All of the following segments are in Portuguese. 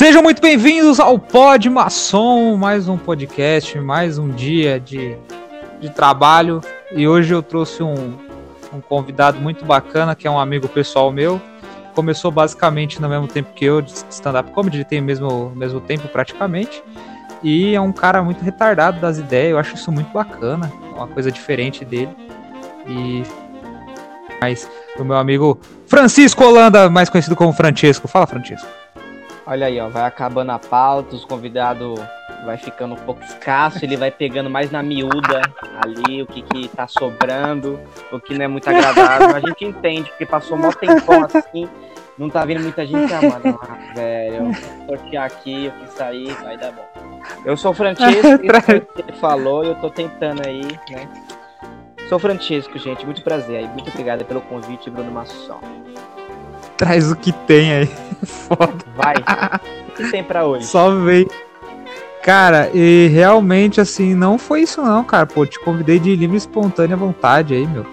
Sejam muito bem-vindos ao Pod Maçom, mais um podcast, mais um dia de, de trabalho. E hoje eu trouxe um, um convidado muito bacana, que é um amigo pessoal meu. Começou basicamente no mesmo tempo que eu, de stand-up comedy, ele tem o mesmo, mesmo tempo praticamente. E é um cara muito retardado das ideias, eu acho isso muito bacana, uma coisa diferente dele. E mais o meu amigo Francisco Holanda, mais conhecido como Francesco. Fala, Francesco. Olha aí, ó, vai acabando a pauta, os convidados vai ficando um pouco escasso, ele vai pegando mais na miúda ali, o que que tá sobrando, o que não é muito agradável. A gente entende, porque passou um tempão assim, não tá vindo muita gente, ah, mano, ah, velho, sortear aqui, eu quis sair, vai dar bom. Eu sou o Francesco, ele falou, e eu tô tentando aí, né? Sou o Francesco, gente, muito prazer aí, muito obrigado pelo convite, Bruno Masson traz o que tem aí. Foda. Vai. O que tem pra hoje? Só vem. Cara, e realmente assim, não foi isso não, cara. Pô, te convidei de livre e espontânea vontade aí, meu.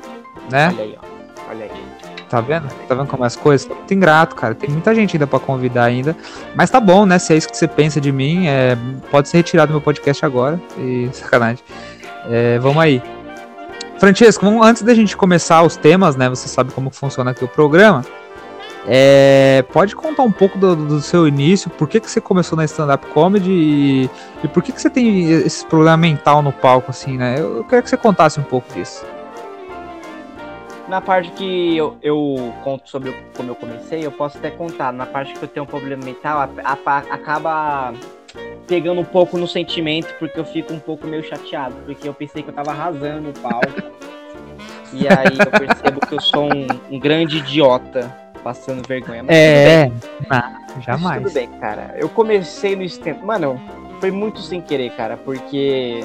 Né? Olha aí, ó. Olha aí. Tá vendo? Tá vendo como é as coisas? Tô muito ingrato, cara. Tem muita gente ainda pra convidar ainda. Mas tá bom, né? Se é isso que você pensa de mim, é... pode ser retirado do meu podcast agora. E sacanagem. É, vamos aí. Francesco, vamos, antes da gente começar os temas, né? Você sabe como funciona aqui o programa. É, pode contar um pouco do, do, seu início, por que, que você começou na stand-up comedy e, e, por que, que você tem esse problema mental no palco, assim, né? Eu, eu queria que você contasse um pouco disso. Na parte que eu, eu, conto sobre como eu comecei, eu posso até contar. Na parte que eu tenho um problema mental, a, a, acaba pegando um pouco no sentimento, porque eu fico um pouco meio chateado, porque eu pensei que eu tava arrasando o palco. e aí eu percebo que eu sou um, um grande idiota passando vergonha. Mas é, ah, jamais. Mas tudo bem, cara. Eu comecei no stand. Mano, foi muito sem querer, cara, porque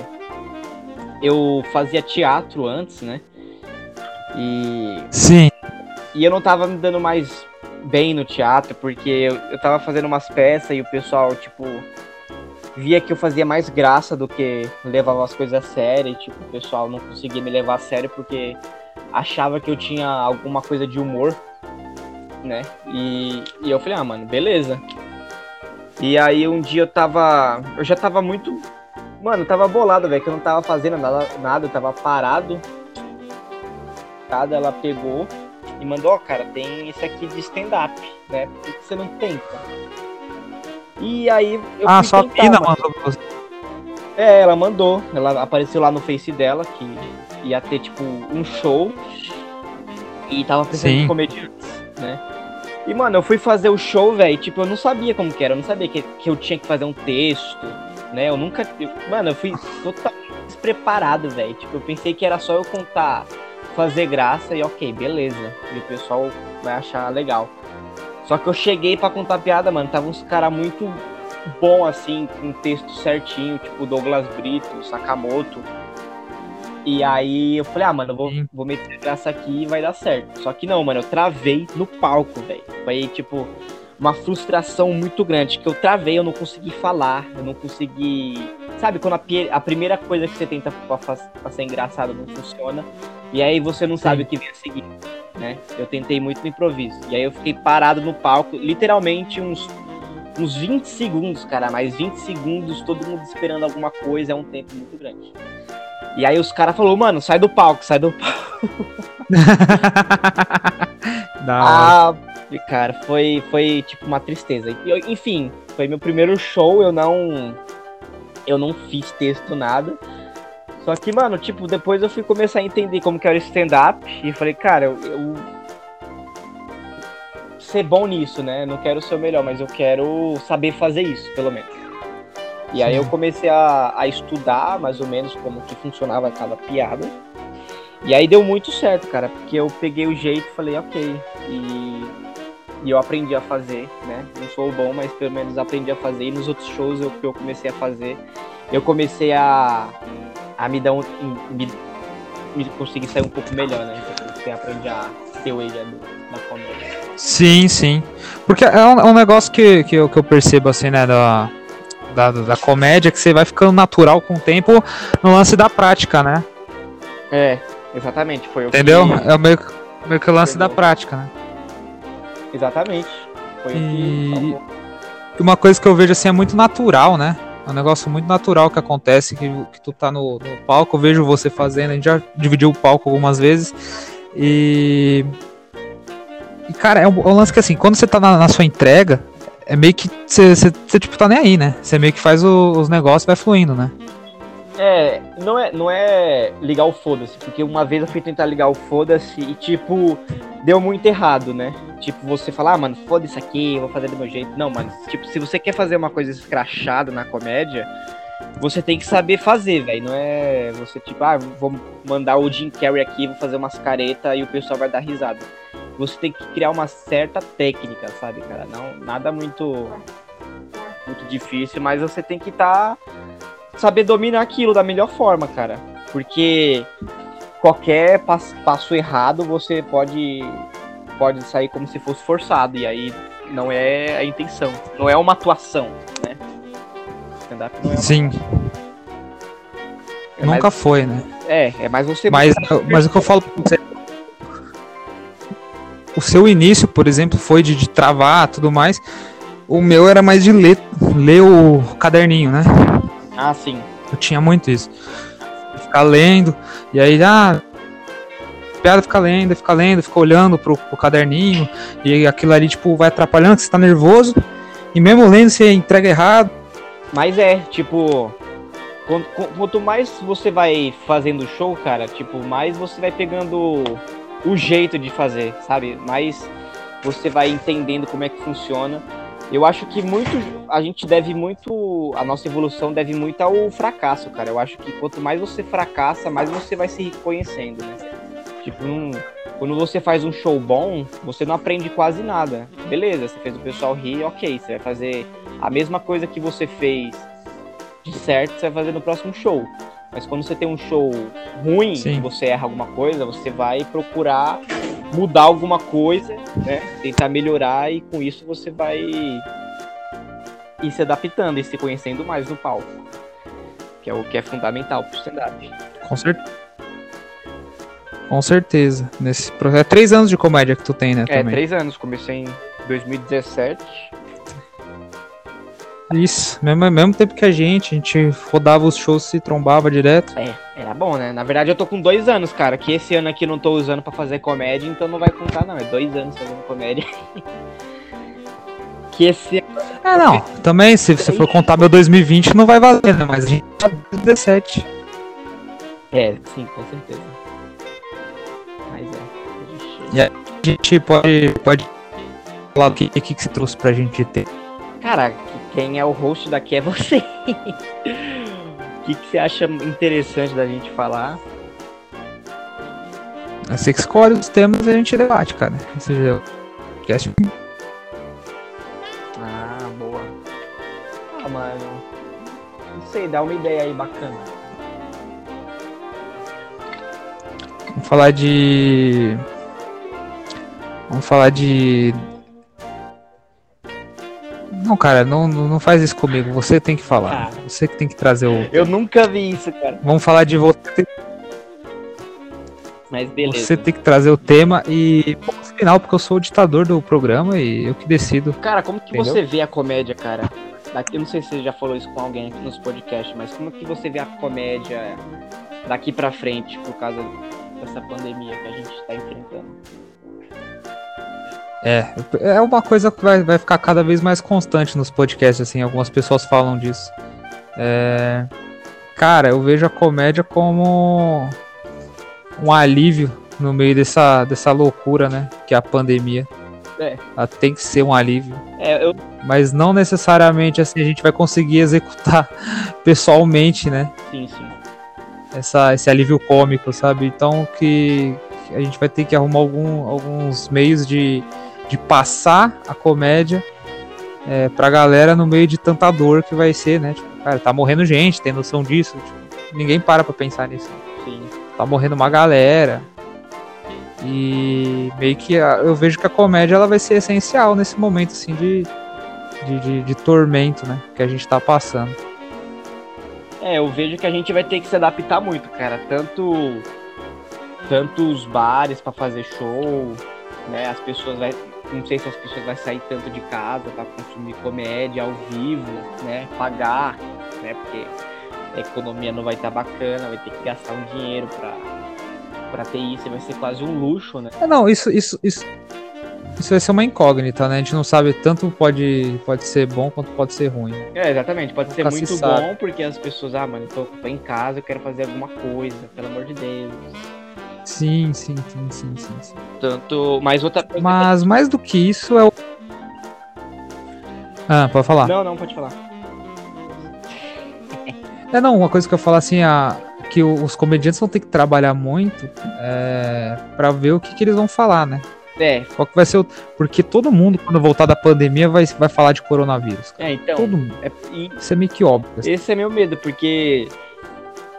eu fazia teatro antes, né? E. Sim. E eu não tava me dando mais bem no teatro, porque eu, eu tava fazendo umas peças e o pessoal, tipo, via que eu fazia mais graça do que levava as coisas a sério. E, tipo, o pessoal não conseguia me levar a sério porque achava que eu tinha alguma coisa de humor né? E, e eu falei, ah, mano, beleza. E aí um dia eu tava. Eu já tava muito. Mano, eu tava bolado, velho, que eu não tava fazendo nada, nada, eu tava parado. Ela pegou e mandou, ó, oh, cara, tem esse aqui de stand-up, né? Por que você não tenta? E aí eu Ah, só a Pina mandou pra você. É, ela mandou. Ela apareceu lá no Face dela que ia ter, tipo, um show. E tava precisando de comediantes, né? E, mano, eu fui fazer o show, velho, tipo, eu não sabia como que era, eu não sabia que, que eu tinha que fazer um texto, né? Eu nunca. Eu, mano, eu fui totalmente despreparado, velho. Tipo, eu pensei que era só eu contar, fazer graça e ok, beleza. E o pessoal vai achar legal. Só que eu cheguei para contar piada, mano, tava uns caras muito bom assim, com texto certinho, tipo Douglas Brito, Sakamoto. E aí eu falei, ah, mano, eu vou, vou meter graça aqui e vai dar certo. Só que não, mano, eu travei no palco, velho. Foi tipo uma frustração muito grande, que eu travei, eu não consegui falar, eu não consegui. Sabe, quando a, a primeira coisa que você tenta pra, pra, ser engraçado não funciona, e aí você não Sim. sabe o que vem a seguir, né? Eu tentei muito no improviso. E aí eu fiquei parado no palco, literalmente uns, uns 20 segundos, cara, mais 20 segundos, todo mundo esperando alguma coisa, é um tempo muito grande. E aí os caras falaram, mano, sai do palco, sai do palco. ah, cara, foi, foi tipo uma tristeza. Eu, enfim, foi meu primeiro show, eu não. Eu não fiz texto, nada. Só que, mano, tipo, depois eu fui começar a entender como que era stand-up. E falei, cara, eu, eu. Ser bom nisso, né? Não quero ser o melhor, mas eu quero saber fazer isso, pelo menos. E aí eu comecei a, a estudar mais ou menos como que funcionava cada piada. E aí deu muito certo, cara, porque eu peguei o jeito e falei, ok. E, e eu aprendi a fazer, né? Não sou bom, mas pelo menos aprendi a fazer. E nos outros shows eu, que eu comecei a fazer, eu comecei a, a me dar um. Me, me conseguir sair um pouco melhor, né? Então, eu comecei a ter o area da comédia. Sim, sim. Porque é um, é um negócio que, que, eu, que eu percebo assim, né? Da da, da comédia que você vai ficando natural com o tempo no lance da prática, né? É, exatamente. Foi Entendeu? Que... É o meio, meio que o lance da prática, né? Exatamente. Foi e... uma coisa que eu vejo assim é muito natural, né? É um negócio muito natural que acontece, que, que tu tá no, no palco, eu vejo você fazendo, a gente já dividiu o palco algumas vezes. E. E, cara, é um, é um lance que assim, quando você tá na, na sua entrega, é meio que você, tipo, tá nem aí, né? Você meio que faz o, os negócios e vai fluindo, né? É, não é, não é ligar o foda-se, porque uma vez eu fui tentar ligar o foda-se e, tipo, deu muito errado, né? Tipo, você falar, ah, mano, foda isso aqui, vou fazer do meu jeito. Não, mano, tipo, se você quer fazer uma coisa escrachada na comédia, você tem que saber fazer, velho. Não é você, tipo, ah, vou mandar o Jim Carrey aqui, vou fazer umas caretas e o pessoal vai dar risada. Você tem que criar uma certa técnica, sabe, cara? Não, nada muito muito difícil, mas você tem que estar tá saber dominar aquilo da melhor forma, cara. Porque qualquer passo, passo errado você pode pode sair como se fosse forçado e aí não é a intenção, não é uma atuação, né? Stand-up não é Sim. É Nunca mais... foi, né? É, é mais você. Mas, mas o que eu falo pra você. O seu início, por exemplo, foi de, de travar tudo mais. O meu era mais de ler, ler o caderninho, né? Ah, sim. Eu tinha muito isso. Ficar lendo, e aí, ah, piada fica lendo, fica lendo, fica olhando pro, pro caderninho, e aquilo ali, tipo, vai atrapalhando, você tá nervoso, e mesmo lendo, você entrega errado. Mas é, tipo, quanto, quanto mais você vai fazendo show, cara, tipo, mais você vai pegando o jeito de fazer, sabe? Mais você vai entendendo como é que funciona. Eu acho que muito a gente deve muito a nossa evolução deve muito ao fracasso, cara. Eu acho que quanto mais você fracassa, mais você vai se reconhecendo, né? Tipo, um, quando você faz um show bom, você não aprende quase nada. Beleza, você fez o pessoal rir, ok. Você vai fazer a mesma coisa que você fez de certo, você vai fazer no próximo show. Mas quando você tem um show ruim, Sim. você erra alguma coisa, você vai procurar mudar alguma coisa, né? Tentar melhorar e com isso você vai ir se adaptando e se conhecendo mais no palco. Que é o que é fundamental pro stand-up. Com certeza. Com certeza. Nesse projeto. É três anos de comédia que tu tem, né? É, também. três anos. Comecei em 2017 isso, mesmo, mesmo tempo que a gente, a gente rodava os shows se trombava direto. É, era bom, né? Na verdade eu tô com dois anos, cara, que esse ano aqui não tô usando para fazer comédia, então não vai contar não, é dois anos fazendo comédia. que esse É, não, também se você for contar meu 2020 não vai valer, né? Mas a gente tá 17. É, sim, com certeza. Mas é. E a gente pode, pode falar o que, que, que você trouxe pra gente ter. Cara, quem é o host daqui é você. O que, que você acha interessante da gente falar? Você que escolhe os temas e a gente debate, cara. Esse é podcast. Ah, boa. Ah, mano. Não sei, dá uma ideia aí bacana. Vamos falar de. Vamos falar de não, cara, não, não faz isso comigo. Você tem que falar. Ah. Você que tem que trazer o. Eu nunca vi isso, cara. Vamos falar de você. Mas beleza. Você tem que trazer o tema e no final, porque eu sou o ditador do programa e eu que decido. Cara, como que entendeu? você vê a comédia, cara? Daqui, eu não sei se você já falou isso com alguém aqui nos podcasts, mas como que você vê a comédia daqui pra frente por causa dessa pandemia que a gente tá enfrentando? É, é uma coisa que vai, vai ficar cada vez mais constante nos podcasts, assim, algumas pessoas falam disso. É, cara, eu vejo a comédia como um alívio no meio dessa, dessa loucura, né? Que é a pandemia. É. Ela tem que ser um alívio. É, eu... Mas não necessariamente assim a gente vai conseguir executar pessoalmente, né? Sim, sim. Essa, esse alívio cômico, sabe? Então que a gente vai ter que arrumar algum, alguns meios de de passar a comédia é, pra galera no meio de tanta dor que vai ser, né? Tipo, cara, tá morrendo gente, tem noção disso. Tipo, ninguém para pra pensar nisso. Sim. Tá morrendo uma galera. E meio que eu vejo que a comédia ela vai ser essencial nesse momento assim de, de, de, de tormento, né? Que a gente tá passando. É, eu vejo que a gente vai ter que se adaptar muito, cara. Tanto, tanto os bares para fazer show, né? As pessoas vai, não sei se as pessoas vão sair tanto de casa para consumir comédia ao vivo, né? Pagar, né? Porque a economia não vai estar tá bacana, vai ter que gastar um dinheiro para para ter isso, vai ser quase um luxo, né? É, não, isso, isso, isso, isso vai ser uma incógnita, né? A gente não sabe tanto pode, pode ser bom quanto pode ser ruim. É, exatamente. Pode ser muito bom porque as pessoas, ah, mano, tô, tô em casa, eu quero fazer alguma coisa, pelo amor de Deus. Sim, sim, sim, sim, sim. sim. Tanto, mas outra coisa Mas mais do que isso é o Ah, pode falar. Não, não, pode falar. É, não, uma coisa que eu falo assim, a que os comediantes vão ter que trabalhar muito é, para ver o que, que eles vão falar, né? É. Qual que vai ser o... Porque todo mundo, quando voltar da pandemia, vai, vai falar de coronavírus. Cara. É, então. Todo mundo. É, e... Isso é meio que óbvio. Assim. Esse é meu medo, porque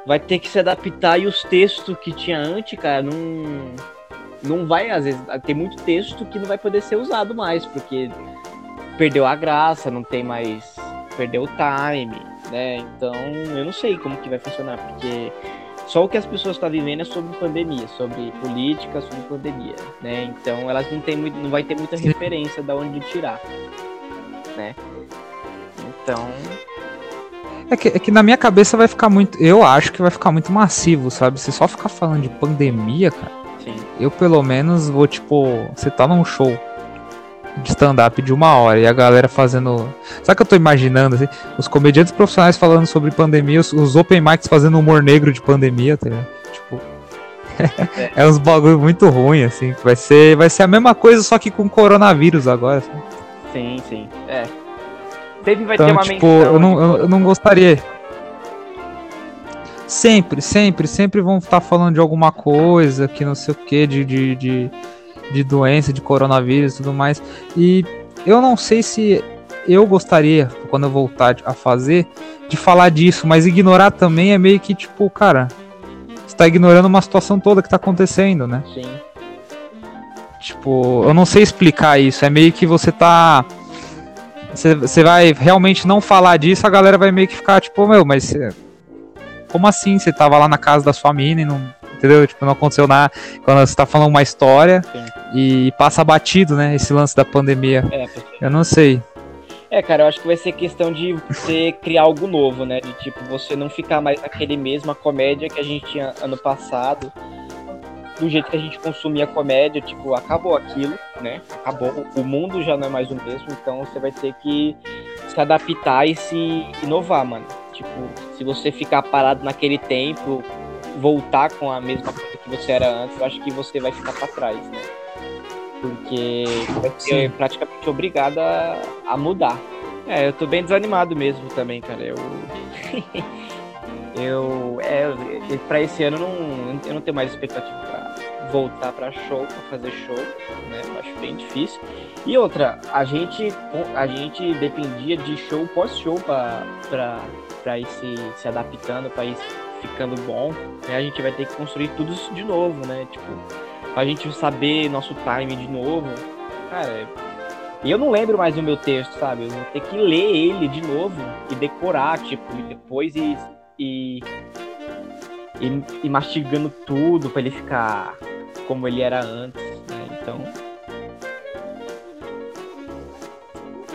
vai ter que se adaptar e os textos que tinha antes, cara, não. Não vai, às vezes, tem muito texto que não vai poder ser usado mais, porque perdeu a graça, não tem mais. Perdeu o time, né? Então, eu não sei como que vai funcionar, porque só o que as pessoas estão vivendo é sobre pandemia, sobre política, sobre pandemia, né? Então elas não tem muito, não vai ter muita referência da onde tirar, né? Então é que, é que na minha cabeça vai ficar muito, eu acho que vai ficar muito massivo, sabe? Se só ficar falando de pandemia, cara. Sim. Eu pelo menos vou tipo, você tá num show, de stand-up de uma hora e a galera fazendo. Sabe o que eu tô imaginando? Assim? Os comediantes profissionais falando sobre pandemia, os, os open mics fazendo humor negro de pandemia, tá ligado? Tipo. é. uns bagulho muito ruim, assim. Vai ser, vai ser a mesma coisa, só que com coronavírus agora. Assim. Sim, sim. É. Sempre vai então, ter uma tipo, menção. Eu não, eu, eu não gostaria. Sempre, sempre, sempre vão estar falando de alguma coisa que não sei o que, de, de, de de doença, de coronavírus e tudo mais. E eu não sei se eu gostaria, quando eu voltar a fazer, de falar disso, mas ignorar também é meio que tipo, cara, você tá ignorando uma situação toda que tá acontecendo, né? Sim. Tipo, eu não sei explicar isso, é meio que você tá. Você vai realmente não falar disso, a galera vai meio que ficar tipo, meu, mas. Como assim? Você tava lá na casa da sua mina e não entendeu? Tipo, não aconteceu nada. Quando você tá falando uma história Sim. e passa batido, né? Esse lance da pandemia. É, eu não sei. É, cara, eu acho que vai ser questão de você criar algo novo, né? De tipo, você não ficar mais naquele mesma comédia que a gente tinha ano passado. Do jeito que a gente consumia comédia, tipo, acabou aquilo, né? Acabou. O mundo já não é mais o mesmo, então você vai ter que se adaptar e se inovar, mano. Tipo, se você ficar parado naquele tempo, voltar com a mesma coisa que você era antes, eu acho que você vai ficar para trás, né? Porque vai ser Sim. praticamente obrigado a, a mudar. É, eu tô bem desanimado mesmo também, cara. Eu. eu. É, pra esse ano não, eu não tenho mais expectativa pra voltar pra show, pra fazer show, né? Eu acho bem difícil. E outra, a gente, a gente dependia de show pós-show pra, pra, pra ir se, se adaptando, pra ir ficando bom, né, a gente vai ter que construir tudo isso de novo, né? Tipo, a gente saber nosso time de novo. Cara, eu não lembro mais do meu texto, sabe? Eu vou ter que ler ele de novo e decorar, tipo, e depois e, e, e, e mastigando tudo para ele ficar como ele era antes, né? Então.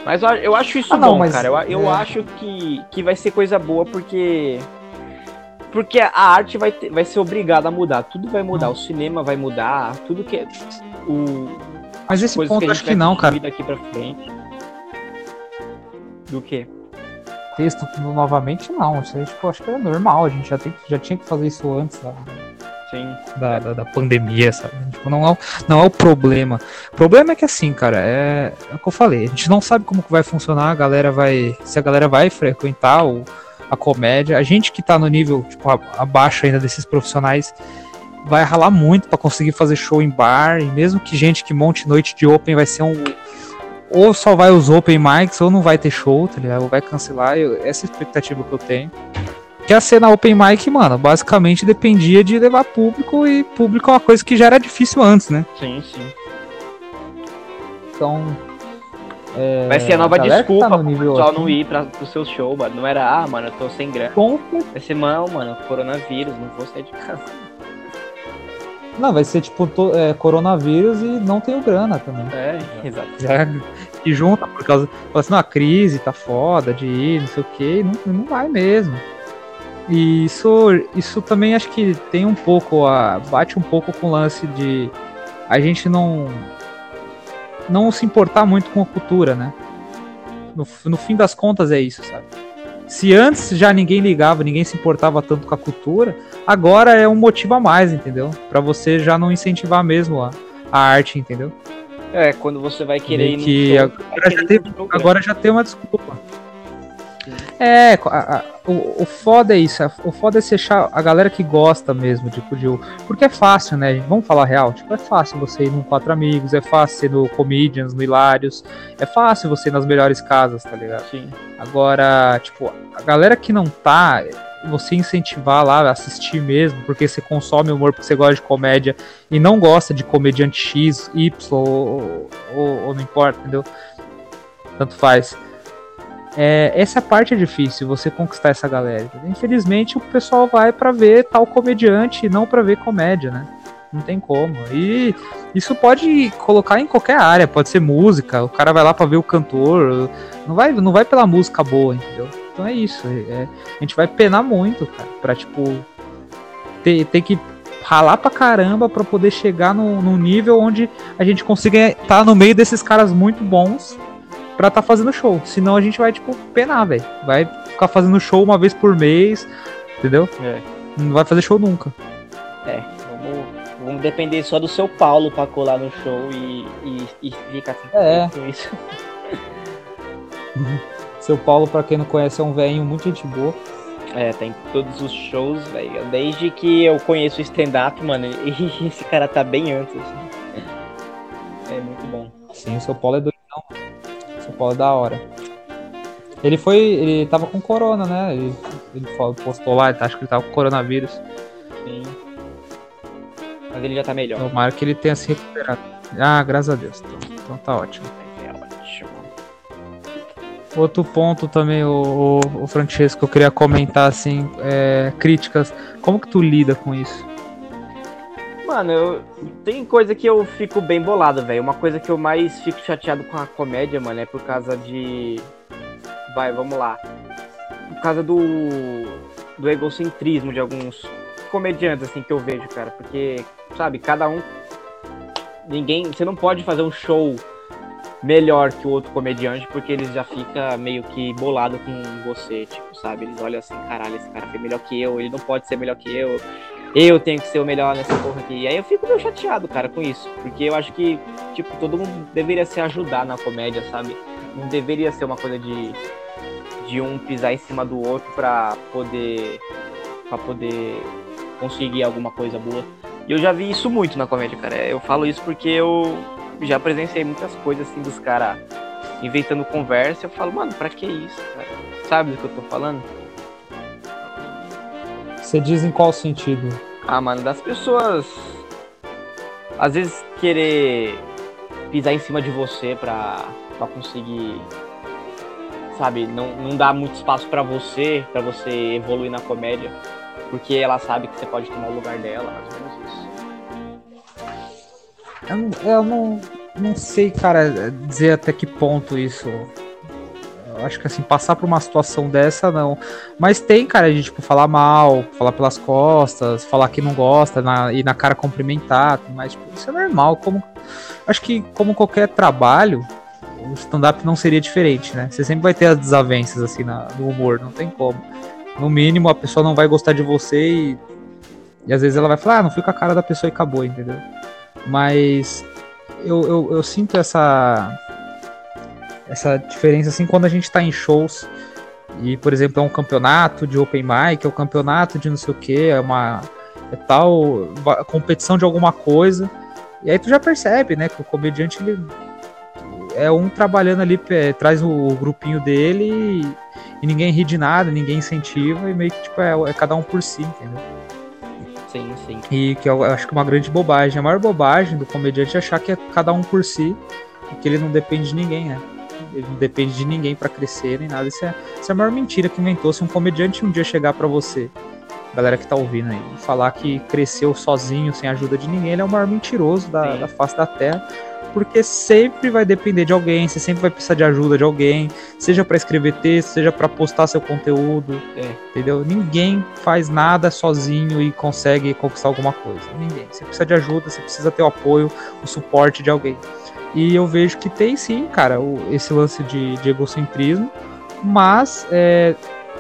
Mas eu acho isso ah, não, bom, mas... cara. Eu, eu é... acho que, que vai ser coisa boa porque porque a arte vai, ter, vai ser obrigada a mudar. Tudo vai mudar. Hum. O cinema vai mudar. Tudo que é. O, Mas esse ponto que acho que não, cara. Daqui pra frente. Do que? Texto novamente, não. Isso aí, tipo, acho que era normal. A gente já, tem, já tinha que fazer isso antes da, Sim. Da, da, da, pandemia, sabe? Tipo, não, é, não é o problema. O problema é que assim, cara, é, é o que eu falei. A gente não sabe como que vai funcionar. A galera vai. Se a galera vai frequentar o a comédia. A gente que tá no nível tipo, abaixo ainda desses profissionais vai ralar muito para conseguir fazer show em bar. E mesmo que gente que monte noite de open vai ser um. Ou só vai os open mics, ou não vai ter show, tá ligado? Ou vai cancelar. Eu, essa é a expectativa que eu tenho. Que a cena open mic, mano, basicamente dependia de levar público e público é uma coisa que já era difícil antes, né? Sim, sim. Então, é, vai ser a nova desculpa tá pro pessoal não ir pra, pro seu show, mano. Não era, ah, mano, eu tô sem grana. Vai ser, não, mano, coronavírus, não vou sair de casa. Não, vai ser tipo to, é, coronavírus e não tenho grana também. É, exato. Já, e junta por causa. Fala assim, não, a crise tá foda de ir, não sei o que, não, não vai mesmo. E isso, isso também acho que tem um pouco, a, bate um pouco com o lance de a gente não não se importar muito com a cultura, né? No, no fim das contas é isso, sabe? Se antes já ninguém ligava, ninguém se importava tanto com a cultura, agora é um motivo a mais, entendeu? Para você já não incentivar mesmo a, a arte, entendeu? É, quando você vai querer ir que show, agora, já tem, agora já tem uma desculpa. É, a, a, o, o foda é isso. O foda é você achar a galera que gosta mesmo tipo, de. Porque é fácil, né? Vamos falar real. Tipo, é fácil você ir num Quatro Amigos, é fácil ser no Comedians, no Hilários. É fácil você ir nas melhores casas, tá ligado? Sim. Então, tipo, a galera que não tá, você incentivar lá, assistir mesmo, porque você consome humor, porque você gosta de comédia e não gosta de comediante X, Y ou, ou, ou não importa, entendeu? Tanto faz. É, essa parte é difícil, você conquistar essa galera. Infelizmente, o pessoal vai para ver tal comediante e não para ver comédia, né? Não tem como. E isso pode colocar em qualquer área, pode ser música, o cara vai lá para ver o cantor, não vai, não vai pela música boa, entendeu? Então é isso. É, a gente vai penar muito, cara, pra tipo. Ter, ter que ralar pra caramba pra poder chegar no nível onde a gente consiga estar tá no meio desses caras muito bons pra tá fazendo show. Senão a gente vai, tipo, penar, velho. Vai ficar fazendo show uma vez por mês, entendeu? É. Não vai fazer show nunca. É, vamos, vamos depender só do seu Paulo pra colar no show e, e, e ficar assim é. com isso. seu Paulo, pra quem não conhece, é um velhinho muito gente boa. É, tem todos os shows, velho. Desde que eu conheço o stand-up, mano, e esse cara tá bem antes, assim. É muito bom. Sim, o seu Paulo é doidão. É da hora. Ele foi. Ele tava com corona, né? Ele, ele postou lá, acho que ele tava com coronavírus. Sim. Mas ele já tá melhor. Tomara que ele tenha se recuperado. Ah, graças a Deus. Então, então tá ótimo. É ótimo. Outro ponto também, o, o, o Francesco, eu queria comentar assim, é, críticas. Como que tu lida com isso? Mano, eu... tem coisa que eu fico bem bolado, velho. Uma coisa que eu mais fico chateado com a comédia, mano, é por causa de. Vai, vamos lá. Por causa do. do egocentrismo de alguns comediantes, assim, que eu vejo, cara. Porque, sabe, cada um. Ninguém. Você não pode fazer um show melhor que o outro comediante, porque eles já fica meio que bolado com você, tipo, sabe? Eles olham assim, caralho, esse cara foi melhor que eu, ele não pode ser melhor que eu eu tenho que ser o melhor nessa porra aqui. E aí eu fico meio chateado, cara, com isso. Porque eu acho que, tipo, todo mundo deveria se ajudar na comédia, sabe? Não deveria ser uma coisa de, de um pisar em cima do outro pra poder. para poder conseguir alguma coisa boa. E eu já vi isso muito na comédia, cara. Eu falo isso porque eu já presenciei muitas coisas assim dos caras inventando conversa. Eu falo, mano, pra que isso, cara? Sabe do que eu tô falando? Você diz em qual sentido? Ah, mano, das pessoas às vezes querer pisar em cima de você pra, pra conseguir, sabe, não, não dar muito espaço para você, para você evoluir na comédia, porque ela sabe que você pode tomar o lugar dela, mais ou menos isso. Eu eu não, não sei, cara, dizer até que ponto isso acho que assim, passar por uma situação dessa, não. Mas tem, cara, de tipo, falar mal, falar pelas costas, falar que não gosta, na, ir na cara cumprimentar, mas tipo, isso é normal. Como, acho que como qualquer trabalho, o stand-up não seria diferente, né? Você sempre vai ter as desavenças, assim, na, no humor, não tem como. No mínimo, a pessoa não vai gostar de você e, e às vezes ela vai falar, ah, não fui com a cara da pessoa e acabou, entendeu? Mas eu, eu, eu sinto essa essa diferença assim quando a gente está em shows e, por exemplo, é um campeonato de open mic, é um campeonato de não sei o que, é uma é tal competição de alguma coisa. E aí tu já percebe, né, que o comediante ele é um trabalhando ali, é, traz o, grupinho dele e, e, ninguém ri de nada, ninguém incentiva e meio que tipo é, é cada um por si, entendeu? Sim, sim. E que eu acho que é uma grande bobagem. A maior bobagem do comediante é achar que é cada um por si e que ele não depende de ninguém, né? Ele não depende de ninguém para crescer nem nada. Isso é, isso é a maior mentira que inventou. Se um comediante um dia chegar para você, galera que tá ouvindo aí, falar que cresceu sozinho, sem ajuda de ninguém, ele é o maior mentiroso da, da face da Terra porque sempre vai depender de alguém, você sempre vai precisar de ajuda de alguém, seja para escrever texto, seja para postar seu conteúdo, é. entendeu? Ninguém faz nada sozinho e consegue conquistar alguma coisa. Ninguém. Você precisa de ajuda, você precisa ter o apoio, o suporte de alguém. E eu vejo que tem sim, cara, o, esse lance de, de egocentrismo, mas é,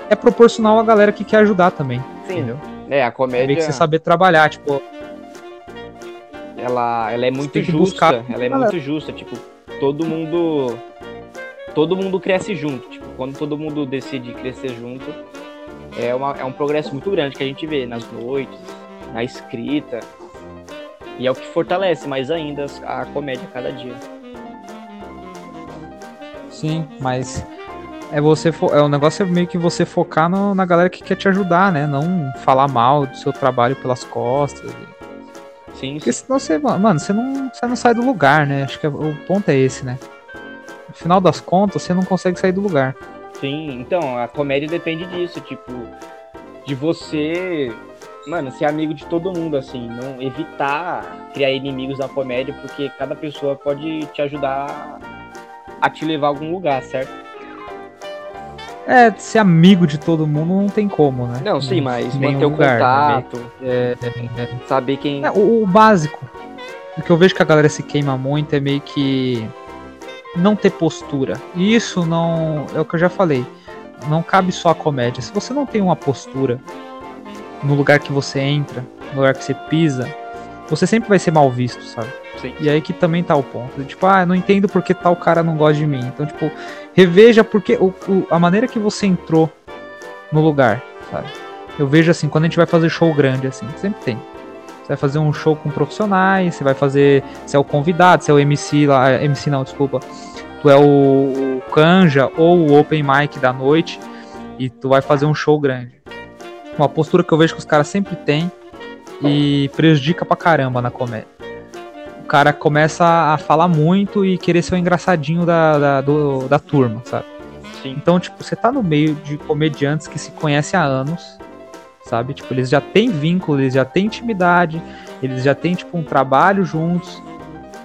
é proporcional à galera que quer ajudar também. Sim. Entendeu? É, a comédia. Tem que você saber trabalhar, tipo, ela, ela é muito justa. Ela é muito justa. Tipo, todo mundo. Todo mundo cresce junto. Tipo, quando todo mundo decide crescer junto, é, uma, é um progresso muito grande que a gente vê nas noites, na escrita. E é o que fortalece mais ainda a comédia a cada dia. Sim, mas é você é o negócio é meio que você focar no, na galera que quer te ajudar, né? Não falar mal do seu trabalho pelas costas. Sim, Porque senão você, mano, você não, você não sai do lugar, né? Acho que é, o ponto é esse, né? No final das contas, você não consegue sair do lugar. Sim, então, a comédia depende disso, tipo, de você, mano, ser amigo de todo mundo, assim, não evitar criar inimigos na comédia, porque cada pessoa pode te ajudar a te levar a algum lugar, certo? É, ser amigo de todo mundo não tem como, né? Não, sim, mas manter o lugar, né? contato, é, é, é, saber quem. É, o, o, básico. O que eu vejo que a galera se queima muito é meio que não ter postura. E isso não. É o que eu já falei. Não cabe só a comédia. Se você não tem uma postura no lugar que você entra, no lugar que você pisa, você sempre vai ser mal visto, sabe? Sim. E aí que também tá o ponto. Tipo, ah, não entendo porque tal cara não gosta de mim. Então, tipo, reveja porque o, o, a maneira que você entrou no lugar, sabe? Eu vejo assim, quando a gente vai fazer show grande, assim, sempre tem. Você vai fazer um show com profissionais, você vai fazer. Você é o convidado, você é o MC lá. MC não, desculpa. Tu é o, o Canja ou o Open Mic da noite. E tu vai fazer um show grande. Uma postura que eu vejo que os caras sempre têm e prejudica pra caramba na comédia cara começa a falar muito e querer ser o engraçadinho da, da, do, da turma, sabe? Sim. Então, tipo, você tá no meio de comediantes que se conhecem há anos, sabe? Tipo, eles já têm vínculo, eles já têm intimidade, eles já têm, tipo, um trabalho juntos.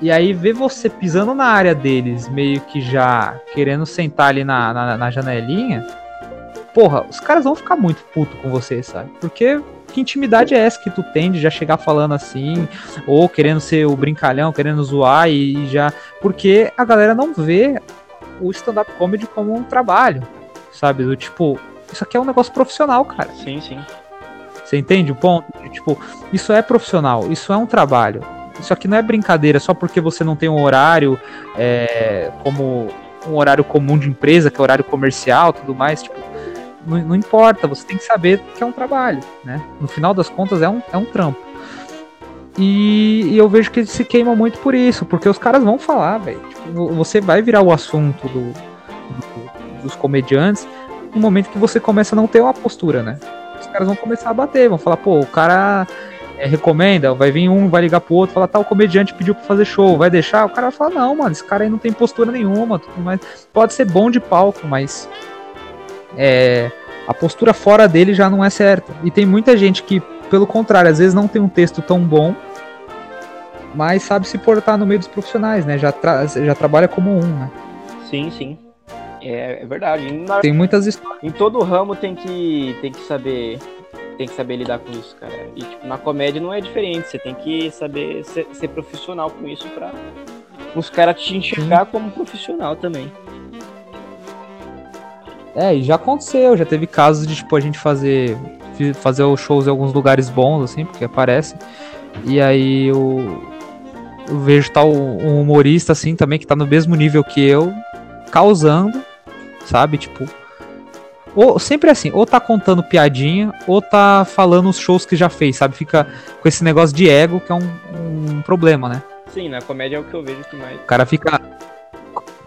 E aí ver você pisando na área deles, meio que já querendo sentar ali na, na, na janelinha, porra, os caras vão ficar muito puto com você, sabe? Porque que intimidade é essa que tu tem de já chegar falando assim, ou querendo ser o brincalhão, querendo zoar e, e já. Porque a galera não vê o stand-up comedy como um trabalho, sabe? Do tipo, isso aqui é um negócio profissional, cara. Sim, sim. Você entende o ponto? Tipo, isso é profissional, isso é um trabalho. Isso aqui não é brincadeira só porque você não tem um horário é, como um horário comum de empresa, que é horário comercial tudo mais. Tipo, não, não, importa, você tem que saber que é um trabalho, né? No final das contas é um, é um trampo. E, e eu vejo que eles se queimam muito por isso, porque os caras vão falar, velho. Tipo, você vai virar o assunto do, do, dos comediantes no momento que você começa a não ter uma postura, né? Os caras vão começar a bater, vão falar, pô, o cara é, recomenda, vai vir um, vai ligar pro outro, falar, tá, o comediante pediu pra fazer show, vai deixar? O cara vai falar, não, mano, esse cara aí não tem postura nenhuma, tudo mais. Pode ser bom de palco, mas é, a postura fora dele já não é certa. E tem muita gente que, pelo contrário, às vezes não tem um texto tão bom, mas sabe se portar no meio dos profissionais, né? Já, tra já trabalha como um, né? Sim, sim. É, é verdade. Na... Tem muitas histórias. Em todo ramo tem que, tem que saber tem que saber lidar com isso, cara. E tipo, na comédia não é diferente. Você tem que saber ser, ser profissional com isso pra os caras te enxergar como profissional também. É, e já aconteceu, já teve casos de tipo a gente fazer fazer os shows em alguns lugares bons assim, porque aparece. E aí eu, eu vejo tal um humorista assim também que tá no mesmo nível que eu, causando, sabe, tipo, ou sempre assim, ou tá contando piadinha, ou tá falando os shows que já fez, sabe? Fica com esse negócio de ego que é um, um problema, né? Sim, na comédia é o que eu vejo que mais. O cara fica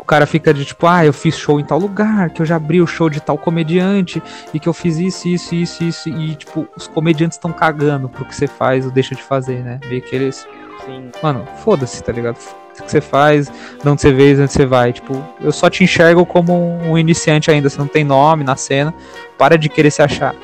cara fica de tipo, ah, eu fiz show em tal lugar, que eu já abri o show de tal comediante, e que eu fiz isso, isso, isso, isso, e tipo, os comediantes estão cagando pro que você faz ou deixa de fazer, né? Meio que eles. Sim. Mano, foda-se, tá ligado? O que você faz, de onde você veio, de onde você vai. Tipo, eu só te enxergo como um iniciante ainda, você não tem nome na cena, para de querer se achar.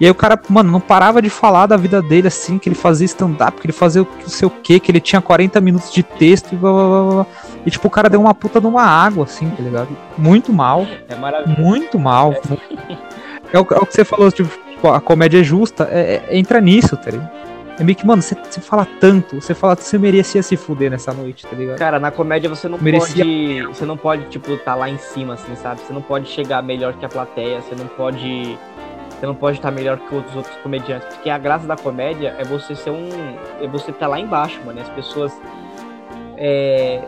E aí o cara, mano, não parava de falar da vida dele assim, que ele fazia stand-up, que ele fazia o sei o que, que ele tinha 40 minutos de texto e blá, blá, blá, blá. E tipo, o cara deu uma puta de uma água, assim, tá ligado? Muito mal. É maravilhoso. Muito mal. É, é, o, é o, que você falou, tipo, a comédia é justa, é, é, entra nisso, tá ligado? É meio que, mano, você, você fala tanto, você fala que você merecia se fuder nessa noite, tá ligado? Cara, na comédia você não merecia... pode. Você não pode, tipo, tá lá em cima, assim, sabe? Você não pode chegar melhor que a plateia, você não pode você não pode estar melhor que os outros comediantes. Porque a graça da comédia é você ser um. É você estar tá lá embaixo, mano. As pessoas. É,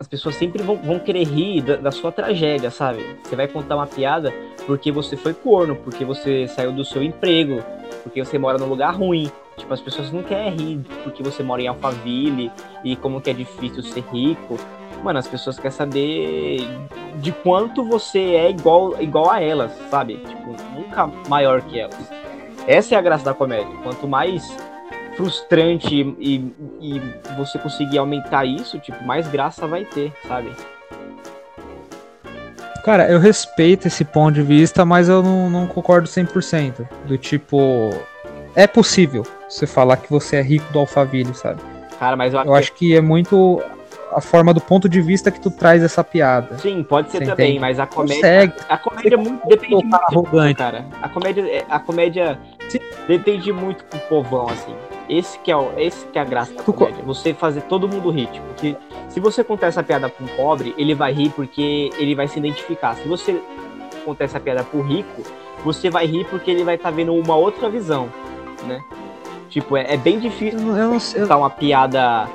as pessoas sempre vão, vão querer rir da, da, sua tragédia, sabe? Você vai contar uma piada porque você foi corno, porque você saiu do seu emprego, porque você mora num lugar ruim. Tipo, as pessoas não querem rir porque você mora em Alphaville e como que é difícil ser rico mano, as pessoas querem saber de quanto você é igual, igual a elas, sabe? Tipo, nunca maior que elas. Essa é a graça da comédia. Quanto mais frustrante e, e, você conseguir aumentar isso, tipo, mais graça vai ter, sabe? Cara, eu respeito esse ponto de vista, mas eu não, não concordo 100%. Do tipo, é possível você falar que você é rico do Alphaville, sabe? Cara, mas eu, eu acho que é muito a forma do ponto de vista que tu traz essa piada. Sim, pode ser também, entende? mas a comédia. Consegue. A comédia é muito, depende muito. Arrogante. Cara. A comédia, é, a comédia Sim. depende muito pro povão, assim. Esse que é, o, esse que é a graça da comédia. Você fazer todo mundo rir. Tipo, porque se você contar essa piada pra um pobre, ele vai rir porque ele vai se identificar. Se você contar essa piada pro rico, você vai rir porque ele vai estar tá vendo uma outra visão, né? Tipo, é, é bem difícil eu não, eu... uma piada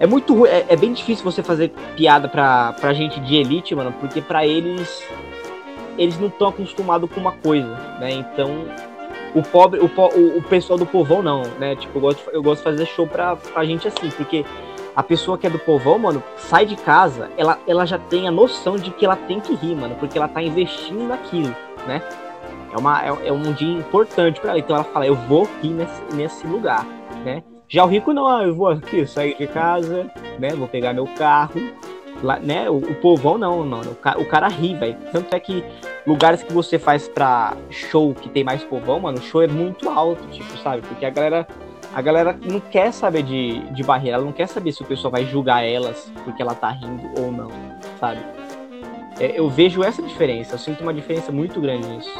é muito é, é bem difícil você fazer piada pra, pra gente de elite, mano, porque pra eles. Eles não estão acostumados com uma coisa, né? Então, o pobre, o, o, o, pessoal do povão não, né? Tipo, eu gosto, eu gosto de fazer show pra, pra gente assim, porque a pessoa que é do povão, mano, sai de casa, ela, ela já tem a noção de que ela tem que rir, mano, porque ela tá investindo naquilo, né? É, uma, é, é um dia importante para ela, então ela fala, eu vou rir nesse, nesse lugar, né? Já o rico não, ah, eu vou aqui sair de casa, né? Vou pegar meu carro. Lá, né? O, o povão não, não. O, cara, o cara ri, velho. Tanto é que lugares que você faz pra show que tem mais povão, mano, o show é muito alto, tipo, sabe? Porque a galera. A galera não quer saber de, de barreira, ela não quer saber se o pessoal vai julgar elas porque ela tá rindo ou não, sabe? É, eu vejo essa diferença, eu sinto uma diferença muito grande nisso.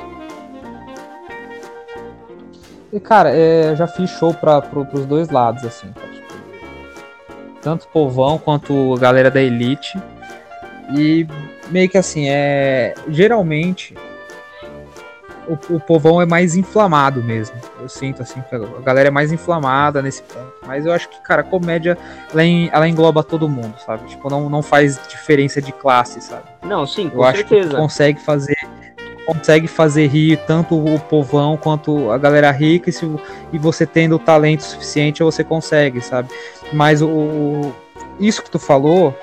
E, cara, é, já fiz show pra, pro, pros dois lados, assim, tá? tipo, tanto o povão quanto a galera da elite. E meio que assim, é. Geralmente o, o povão é mais inflamado mesmo. Eu sinto assim, que a galera é mais inflamada nesse ponto. Mas eu acho que, cara, a comédia ela, ela engloba todo mundo, sabe? Tipo, não, não faz diferença de classe, sabe? Não, sim, com eu certeza. acho que consegue fazer consegue fazer rir tanto o povão quanto a galera rica, e, se, e você tendo o talento suficiente, você consegue, sabe? Mas o, isso que tu falou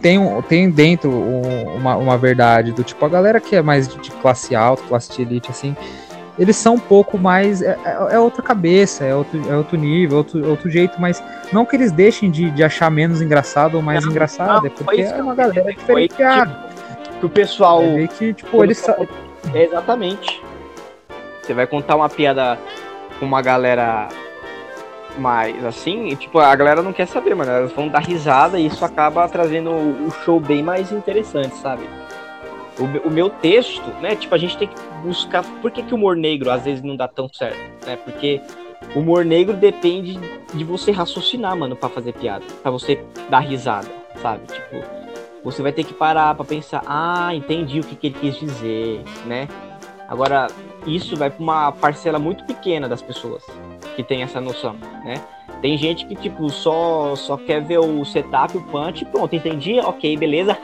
tem, tem dentro uma, uma verdade do tipo, a galera que é mais de classe alta, classe de elite, assim, eles são um pouco mais. É, é, é outra cabeça, é outro, é outro nível, outro, outro jeito, mas não que eles deixem de, de achar menos engraçado ou mais não, engraçado, não, é porque é uma galera diferenciada que o pessoal. É que, tipo, eles. É exatamente. Você vai contar uma piada com uma galera mais assim, e, tipo, a galera não quer saber, mano. Elas vão dar risada e isso acaba trazendo o show bem mais interessante, sabe? O, o, meu texto, né? Tipo, a gente tem que buscar. Por que, que o humor negro às vezes não dá tão certo? Né? Porque o humor negro depende de você raciocinar, mano, para fazer piada. para você dar risada, sabe? Tipo você vai ter que parar para pensar, ah, entendi o que, que ele quis dizer, né? Agora, isso vai para uma parcela muito pequena das pessoas que tem essa noção, né? Tem gente que, tipo, só, só quer ver o setup, o punch, pronto, entendi, ok, beleza,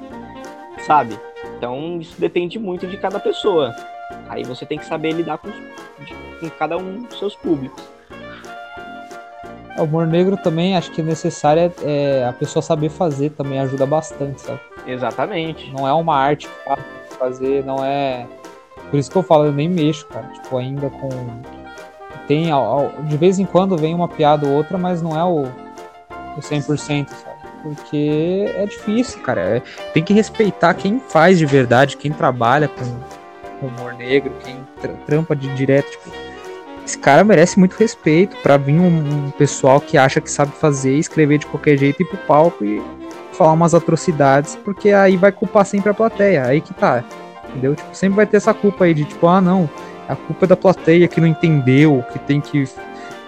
sabe? Então, isso depende muito de cada pessoa. Aí você tem que saber lidar com, com cada um dos seus públicos. O humor negro também acho que é necessário é, é, a pessoa saber fazer também ajuda bastante, sabe? Exatamente. Não é uma arte fácil de fazer, não é. Por isso que eu falo, eu nem mexo, cara. Tipo, ainda com. Tem. De vez em quando vem uma piada ou outra, mas não é o, o 100%, sabe? Porque é difícil, cara. É... Tem que respeitar quem faz de verdade, quem trabalha com, humor negro, quem trampa de direto, tipo, esse cara merece muito respeito para vir um, um, pessoal que acha que sabe fazer, escrever de qualquer jeito e ir pro palco e falar umas atrocidades, porque aí vai culpar sempre a plateia, aí que tá. Entendeu? Tipo, sempre vai ter essa culpa aí de tipo, ah, não, a culpa é da plateia que não entendeu, que tem que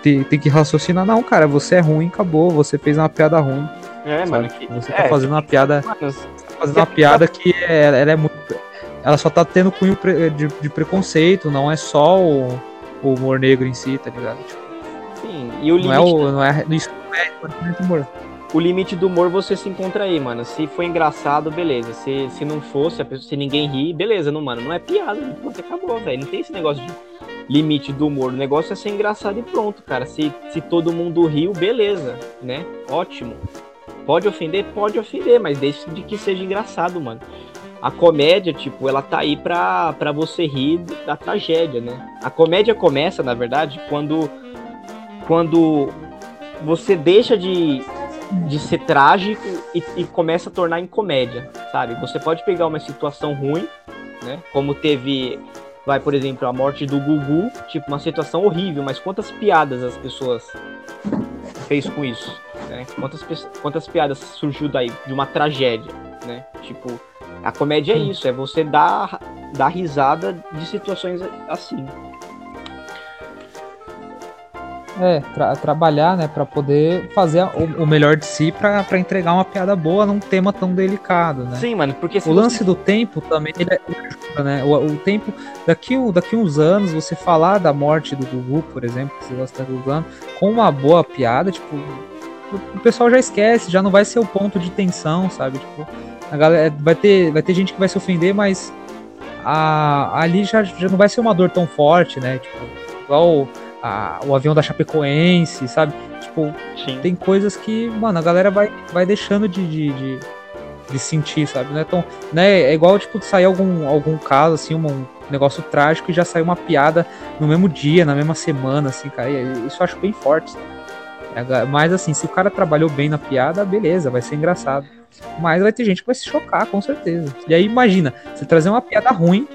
ter, tem que raciocinar. Não, cara, você é ruim, acabou, você fez uma piada ruim. É, sabe? mano, que... você tá é, fazendo uma piada, mano, tá fazendo uma piada que é, ela é muito ela só tá tendo cunho de, de preconceito, não é só o o humor negro em si, tá ligado? Tipo, Sim, e o limite. Não é o, não é, não é humor. O limite do humor você se encontra aí, mano. Se foi engraçado, beleza. Se, se não fosse, se ninguém ri, beleza, não, mano. Não é piada, você acabou, velho. Não tem esse negócio de limite do humor. O negócio é ser engraçado e pronto, cara. Se, se todo mundo riu, beleza, né? Ótimo. Pode ofender? Pode ofender, mas desde de que seja engraçado, mano a comédia, tipo, ela tá aí pra, pra você rir da tragédia, né? A comédia começa, na verdade, quando, quando você deixa de, de ser trágico e, e começa a tornar em comédia, sabe? Você pode pegar uma situação ruim, né? Como teve, vai, por exemplo, a morte do Gugu, tipo, uma situação horrível, mas quantas piadas as pessoas fez com isso, né? Quantas, quantas piadas surgiu daí, de uma tragédia, né? Tipo, a comédia é isso, é você dar, dar risada de situações assim. É, tra trabalhar, né, para poder fazer o, o, melhor de si para entregar uma piada boa num tema tão delicado, né? Sim, mano, porque o você... lance do tempo também, ele é, ajuda, né? O, o, tempo, daqui, daqui uns anos, você falar da morte do Gugu, por exemplo, que você gosta de usando, com uma boa piada, tipo, o pessoal já esquece, já não vai ser o ponto de tensão, sabe? Tipo, a galera, vai, ter, vai ter gente que vai se ofender, mas a, ali já, já não vai ser uma dor tão forte, né? Tipo, igual a, o avião da Chapecoense, sabe? Tipo, Sim. tem coisas que, mano, a galera vai, vai deixando de, de, de, de sentir, sabe? Não é, tão, né? é igual, tipo, sair algum, algum caso, assim, um negócio trágico e já sair uma piada no mesmo dia, na mesma semana, assim, cara. E isso eu acho bem forte, sabe? Mas assim, se o cara trabalhou bem na piada, beleza, vai ser engraçado. Mas vai ter gente que vai se chocar, com certeza. E aí imagina, você trazer uma piada ruim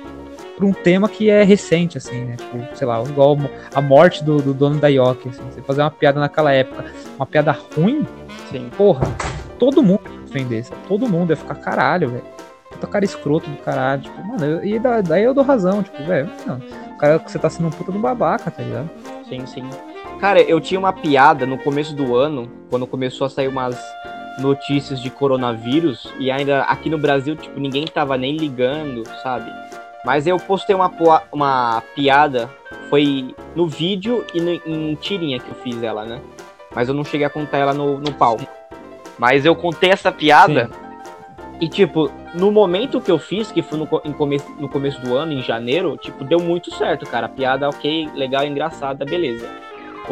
pra um tema que é recente, assim, né? Tipo, sei lá, igual a morte do, do dono da Yoki, assim. Você fazer uma piada naquela época, uma piada ruim, Sim. porra, todo mundo ia ofender, sabe? Todo mundo ia ficar caralho, velho. Puta cara escroto do caralho, tipo, mano, e daí eu dou razão, tipo, velho, o cara que você tá sendo um puta do babaca, tá ligado? Sim, sim. Cara, eu tinha uma piada no começo do ano, quando começou a sair umas notícias de coronavírus e ainda aqui no Brasil, tipo, ninguém tava nem ligando, sabe? Mas eu postei uma, uma piada, foi no vídeo e no, em tirinha que eu fiz ela, né? Mas eu não cheguei a contar ela no, no palco. Mas eu contei essa piada Sim. e, tipo, no momento que eu fiz, que foi no, em começo, no começo do ano, em janeiro, tipo, deu muito certo, cara. A piada, ok, legal, engraçada, beleza.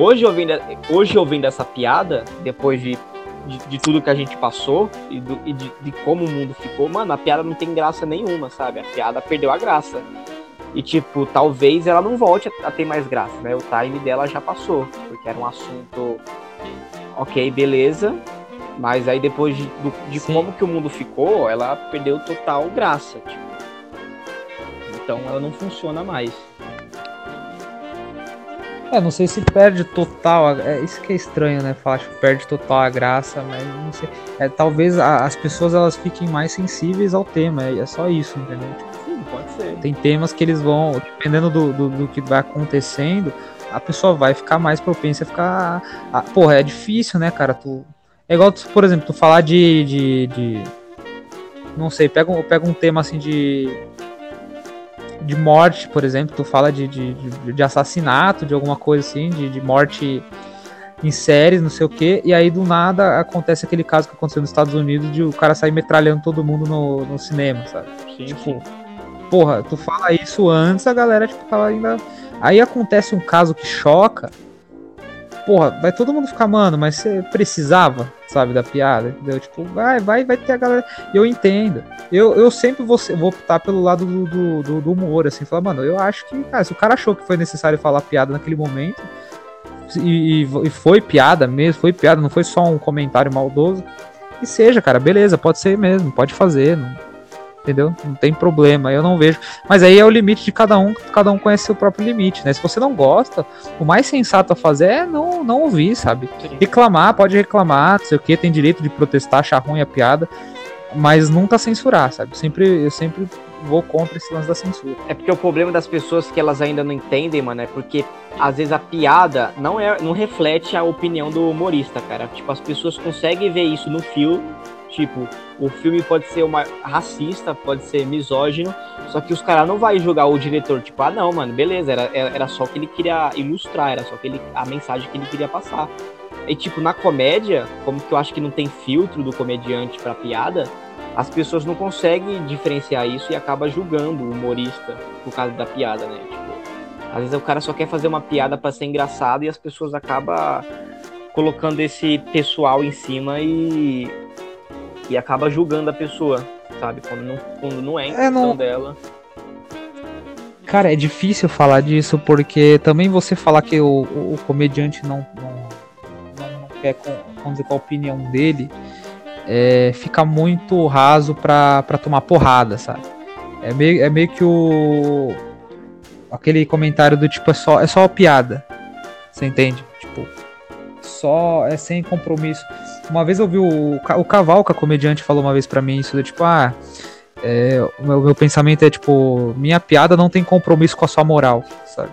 Hoje eu vendo, hoje eu vendo essa piada, depois de de, de, tudo que a gente passou e, do, e de, de, como o mundo ficou, mano, a piada não tem graça nenhuma, sabe? A piada perdeu a graça. E, tipo, talvez ela não volte a, ter mais graça, né? O time dela já passou, porque era um assunto. Ok, beleza. Mas aí depois de, de como que o mundo ficou, ela perdeu total graça. Tipo. Então ela não funciona mais. É, não sei se perde total. É isso que é estranho, né? Falar que perde total a graça, mas não sei. É, talvez a, as pessoas elas fiquem mais sensíveis ao tema. É, é só isso, entendeu? Tipo, Sim, pode ser. Tem temas que eles vão, dependendo do, do, do, que vai acontecendo, a pessoa vai ficar mais propensa a ficar. A, porra, é difícil, né, cara? Tu, é igual, tu, por exemplo, tu falar de, de, de. não sei, pega, pega um tema assim de de morte, por exemplo, tu fala de, de, de assassinato, de alguma coisa assim, de, de morte em séries, não sei o que, e aí do nada acontece aquele caso que aconteceu nos Estados Unidos de o cara sair metralhando todo mundo no, no cinema, sabe? Sim, tipo, porra, tu fala isso antes, a galera, tipo, tava ainda. Aí acontece um caso que choca, porra, vai todo mundo ficar, mano, mas você precisava, sabe, da piada, entendeu? Tipo, vai, vai, vai ter a galera. Eu entendo. Eu, eu sempre vou, vou optar pelo lado do, do, do humor, assim, falar, mano, eu acho que, cara, se o cara achou que foi necessário falar piada naquele momento, e, e foi piada mesmo, foi piada, não foi só um comentário maldoso, e seja, cara, beleza, pode ser mesmo, pode fazer, não, entendeu? Não tem problema, eu não vejo. Mas aí é o limite de cada um, cada um conhece seu próprio limite, né? Se você não gosta, o mais sensato a fazer é não, não ouvir, sabe? Sim. Reclamar, pode reclamar, não sei o que, tem direito de protestar, achar ruim a piada, mas nunca censurar, sabe? Sempre, eu sempre vou contra esse lance da censura. É porque o problema das pessoas que elas ainda não entendem, mano, é porque às vezes a piada não é não reflete a opinião do humorista, cara. Tipo, as pessoas conseguem ver isso no filme Tipo, o filme pode ser uma racista, pode ser misógino, só que os caras não vai julgar o diretor, tipo, ah não, mano, beleza, era, era só o que ele queria ilustrar, era só que ele, a mensagem que ele queria passar. E tipo, na comédia, como que eu acho que não tem filtro do comediante pra piada, as pessoas não conseguem diferenciar isso e acaba julgando o humorista por causa da piada, né? Tipo, às vezes o cara só quer fazer uma piada para ser engraçado e as pessoas acabam colocando esse pessoal em cima e e acaba julgando a pessoa, sabe? Quando não, quando não é a intenção é, não... dela. Cara, é difícil falar disso porque também você falar que o, o comediante não, não, não, não quer dizer, com a opinião dele é, fica muito raso pra, pra tomar porrada, sabe? É meio, é meio que o. aquele comentário do tipo, é só, é só piada. Você entende? Tipo, só é sem compromisso. Uma vez eu vi o, o Cavalca, comediante, falou uma vez para mim isso, tipo, ah, é, o meu, meu, pensamento é tipo, minha piada não tem compromisso com a sua moral, sabe?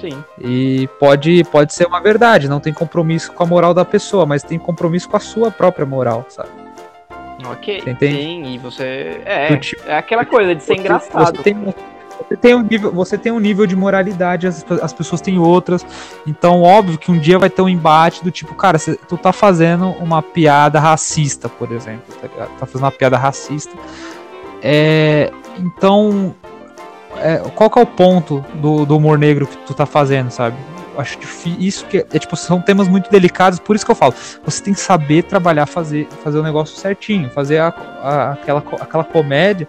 Sim. E pode, pode ser uma verdade, não tem compromisso com a moral da pessoa, mas tem compromisso com a sua própria moral, sabe? Ok, sim, e você. É, tipo, é aquela coisa de ser engraçado. Você tem, tem um nível, você tem um nível de moralidade, as, as pessoas têm outras. Então, óbvio que um dia vai ter um embate do tipo, cara, cê, tu tá fazendo uma piada racista, por exemplo, tá? Tá fazendo uma piada racista. É, então, é, qual que é o ponto do, do humor negro que tu tá fazendo, sabe? acho difícil. Isso que é, tipo, são temas muito delicados, por isso que eu falo. Você tem que saber trabalhar, fazer, fazer o negócio certinho, fazer a, a, aquela, aquela comédia.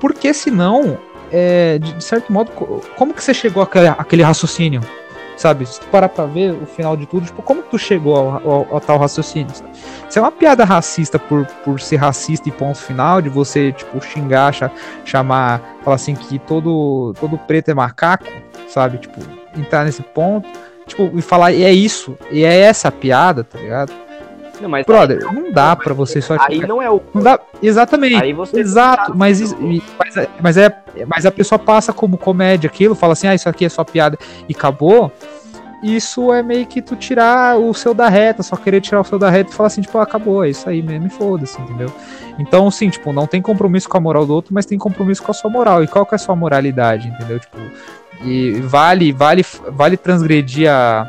Porque senão é, de, de, certo modo, como que você chegou àquele, àquele raciocínio? Sabe? Se tu parar pra ver o final de tudo, tipo, como que tu chegou ao, ao, ao tal raciocínio? Sabe? Se é uma piada racista por, por ser racista e ponto final, de você, tipo, xingar, chamar, falar assim que todo, todo preto é macaco, sabe? Tipo, entrar nesse ponto, tipo, e falar, e é isso, e é essa piada, tá ligado? Não, mas Brother, aí, não dá para você só. Aí não é o. Não dá, exatamente. Aí você Exato, mas, mas, é, mas, é, mas a pessoa passa como comédia aquilo, fala assim, ah, isso aqui é só piada e acabou. Isso é meio que tu tirar o seu da reta, só querer tirar o seu da reta e falar assim, tipo, ah, acabou, é isso aí mesmo, e foda-se, entendeu? Então, sim, tipo, não tem compromisso com a moral do outro, mas tem compromisso com a sua moral. E qual que é a sua moralidade, entendeu? Tipo, e vale, vale, vale transgredir a,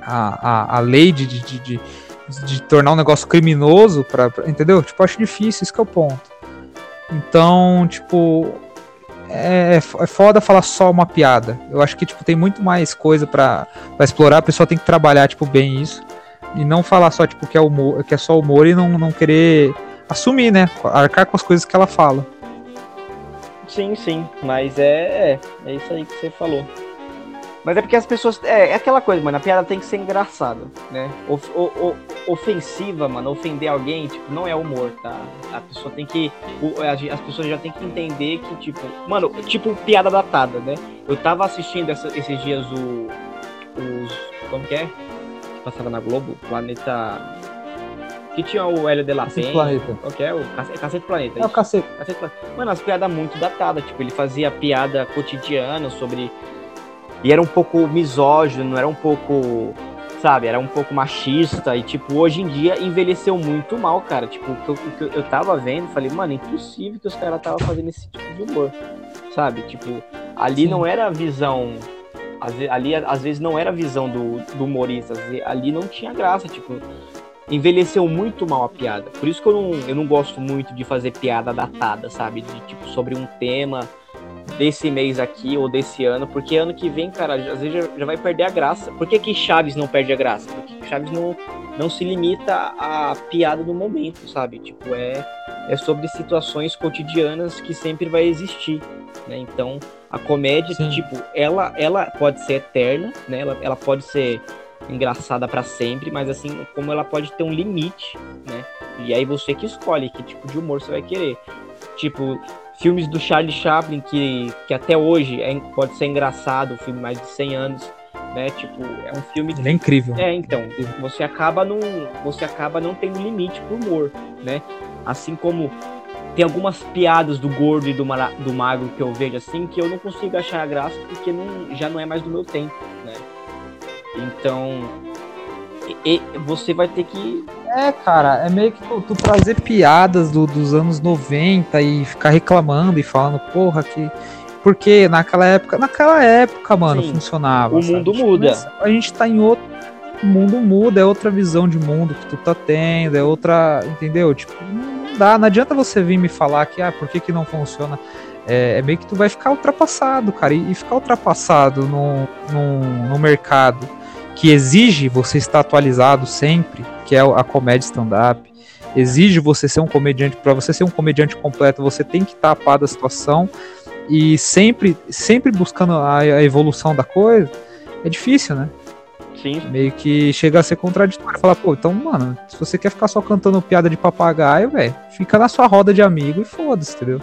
a, a, a lei de, de, de de tornar um negócio criminoso, pra, entendeu? Tipo, acho difícil, isso que é o ponto. Então, tipo, é, é, é foda falar só uma piada. Eu acho que, tipo, tem muito mais coisa para explorar, a pessoa tem que trabalhar, tipo, bem isso. E não falar só, tipo, que é, humor, que é só humor e não, não querer assumir, né? Arcar com as coisas que ela fala. Sim, sim, mas é, é, é isso aí que você falou. Mas é porque as pessoas. É, é aquela coisa, mano. A piada tem que ser engraçada, né? Of, o, o, ofensiva, mano. Ofender alguém, tipo, não é humor, tá? A pessoa tem que. O, as pessoas já tem que entender que, tipo. Mano, tipo, piada datada, né? Eu tava assistindo essa, esses dias o. Os. Como que é? Passava na Globo, Planeta. Que tinha o Hélio de la Penha. Planeta. Qual que é? O Cacete, Cacete Planeta. É o Cacete. Cacete Planeta. Mano, as piadas muito datadas. Tipo, ele fazia piada cotidiana sobre e era um pouco misógino, era um pouco, sabe, era um pouco machista. E, tipo, hoje em dia envelheceu muito mal, cara. Tipo, o que eu, tava vendo, falei, mano, é impossível que os caras estavam fazendo esse tipo de humor, sabe? Tipo, ali Sim. não era a visão. Ali, às vezes, não era a visão do, do humorista. Ali não tinha graça, tipo envelheceu muito mal a piada. Por isso que eu não, eu não gosto muito de fazer piada datada, sabe? De tipo sobre um tema desse mês aqui ou desse ano, porque ano que vem, cara, às vezes já, já vai perder a graça. Por que, que Chaves não perde a graça? Porque Chaves não, não se limita à piada do momento, sabe? Tipo, é, é sobre situações cotidianas que sempre vai existir, né? Então, a comédia, Sim. tipo, ela, ela pode ser eterna, né? Ela, ela pode ser engraçada para sempre, mas assim, como ela pode ter um limite, né? E aí você que escolhe que tipo de humor você vai querer. Tipo, filmes do Charlie Chaplin, que, que até hoje é, pode ser engraçado, um filme mais de 100 anos, né? Tipo, é um filme Ele é incrível. É, então, você acaba não, você acaba não tendo limite pro humor, né? Assim como tem algumas piadas do gordo e do, do magro que eu vejo assim que eu não consigo achar graça porque não, já não é mais do meu tempo, né? Então, e, e você vai ter que é, cara, é meio que tu, tu trazer piadas do, dos anos 90 e ficar reclamando e falando, porra, que. Porque naquela época, naquela época, mano, Sim, funcionava. O sabe? mundo tipo, muda. a gente tá em outro. O mundo muda, é outra visão de mundo que tu tá tendo, é outra. Entendeu? Tipo, não dá. Não adianta você vir me falar que, ah, por que, que não funciona? É, é meio que tu vai ficar ultrapassado, cara. E, e ficar ultrapassado no, no, no mercado que exige você estar atualizado sempre, que é a comédia stand-up, exige você ser um comediante, para você ser um comediante completo, você tem que estar a par da situação e sempre, sempre buscando a, a evolução da coisa, é difícil, né? Sim. Meio que chega a ser contraditório. Falar, pô, então, mano, se você quer ficar só cantando piada de papagaio, velho, fica na sua roda de amigo e foda-se, entendeu?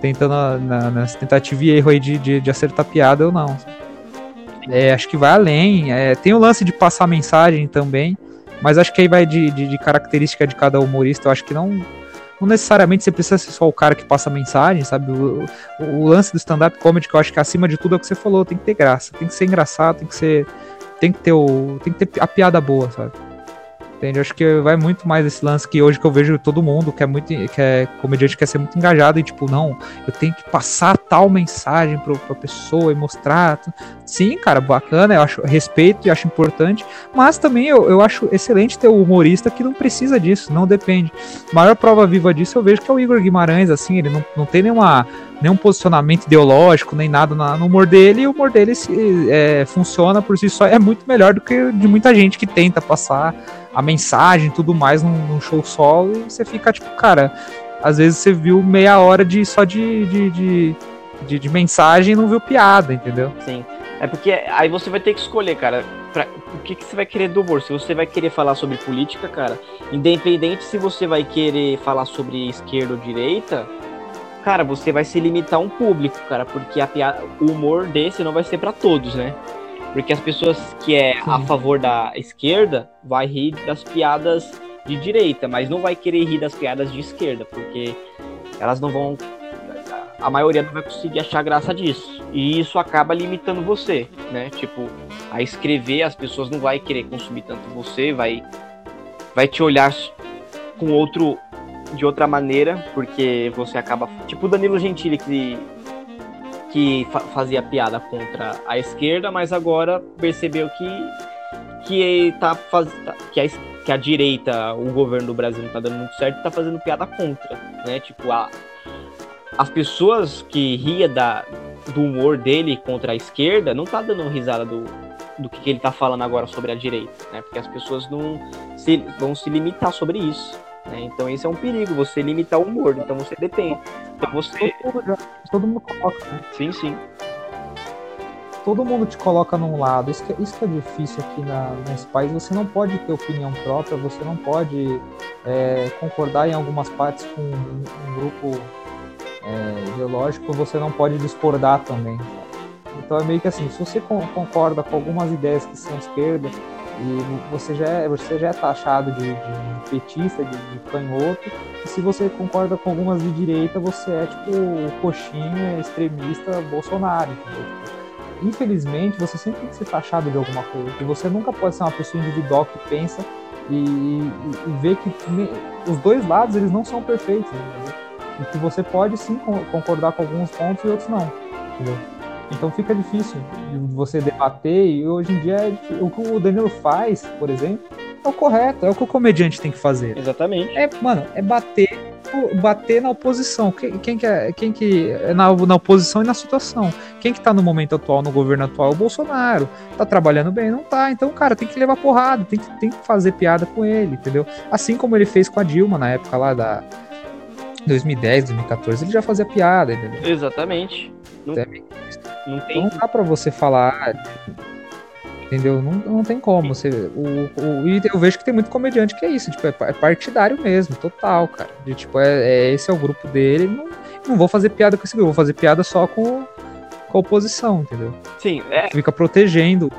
Tentando na, na, tentativa e erro aí de, de, de acertar piada ou não. É, acho que vai além. É, tem o lance de passar mensagem também, mas acho que aí vai de, de, de, característica de cada humorista. Eu acho que não, não necessariamente você precisa ser só o cara que passa mensagem, sabe? O, o, o lance do stand-up comedy, que eu acho que acima de tudo é o que você falou, tem que ter graça, tem que ser engraçado, tem que ser. Tem que ter o. Tem que ter a piada boa, sabe? Entende? Acho que vai muito mais esse lance que hoje que eu vejo todo mundo que é muito que é comediante quer ser muito engajado e tipo, não, eu tenho que passar tal mensagem pro, pra pessoa e mostrar. Sim, cara, bacana, eu acho respeito e acho importante, mas também eu, eu acho excelente ter o humorista que não precisa disso, não depende. A maior prova viva disso eu vejo que é o Igor Guimarães, assim, ele não, não tem nenhuma nenhum posicionamento ideológico, nem nada no humor dele, e o humor dele se, é, funciona por si só, é muito melhor do que de muita gente que tenta passar a mensagem e tudo mais num, num, show solo e você fica tipo, cara, às vezes você viu meia hora de só de, de, de, de, de mensagem e não viu piada, entendeu? Sim. É porque aí você vai ter que escolher, cara, pra, o que, que você vai querer do humor. Se você vai querer falar sobre política, cara, independente se você vai querer falar sobre esquerda ou direita, cara, você vai se limitar a um público, cara, porque a piada, o humor desse não vai ser para todos, né? Porque as pessoas que é Sim. a favor da esquerda vai rir das piadas de direita, mas não vai querer rir das piadas de esquerda, porque elas não vão. A maioria não vai conseguir achar graça disso. E isso acaba limitando você, né? Tipo, a escrever, as pessoas não vai querer consumir tanto você, vai, vai te olhar com outro. De outra maneira, porque você acaba. Tipo o Danilo Gentili, que que fa fazia piada contra a esquerda, mas agora percebeu que que tá faz... Que a, que a direita, o governo do Brasil não tá dando muito certo, tá fazendo piada contra, né? Tipo, a, as pessoas que ria da, do humor dele contra a esquerda não tá dando risada do, do que, que ele tá falando agora sobre a direita, né? Porque as pessoas não se, vão se limitar sobre isso. Né? Então esse é um perigo, você limitar o humor, então você depende. Então você. Todo mundo, todo mundo coloca, né? Sim, sim. Todo mundo te coloca num lado. Isso que, é, isso que é difícil aqui na, nesse país. Você não pode ter opinião própria, você não pode é, concordar em algumas partes com um, um grupo é, ideológico, você não pode discordar também. Então é meio que assim, se você concorda com algumas ideias que são esquerda, e você já é, você já é taxado de, de petista, de, de, canhoto. E se você concorda com algumas de direita, você é tipo coxinha, extremista, Bolsonaro. Tipo, infelizmente, você sempre tem que ser taxado de alguma coisa. E você nunca pode ser uma pessoa individual que pensa e, e, e vê que os dois lados eles não são perfeitos. Entendeu? E que você pode sim concordar com alguns pontos e outros não. Entendeu? Então fica difícil de você debater e hoje em dia é o que o Danilo faz, por exemplo, é o correto, é o que o comediante tem que fazer. Exatamente. É, mano, é bater bater na oposição. Quem, quem que é, quem que é na, na oposição e na situação? Quem que tá no momento atual, no governo atual? É o Bolsonaro. Tá trabalhando bem? Não tá. Então, cara, tem que levar porrada, tem que, tem que fazer piada com ele, entendeu? Assim como ele fez com a Dilma na época lá da 2010, 2014, ele já fazia piada, entendeu? Exatamente. Não, não tem. Então não dá pra você falar. Entendeu? Não, não tem como. Você, o, o, e eu vejo que tem muito comediante que é isso, tipo, é, é partidário mesmo, total, cara. De, tipo, é, é, esse é o grupo dele, não, não vou fazer piada com esse grupo, vou fazer piada só com, com a oposição, entendeu? Sim, é. Fica protegendo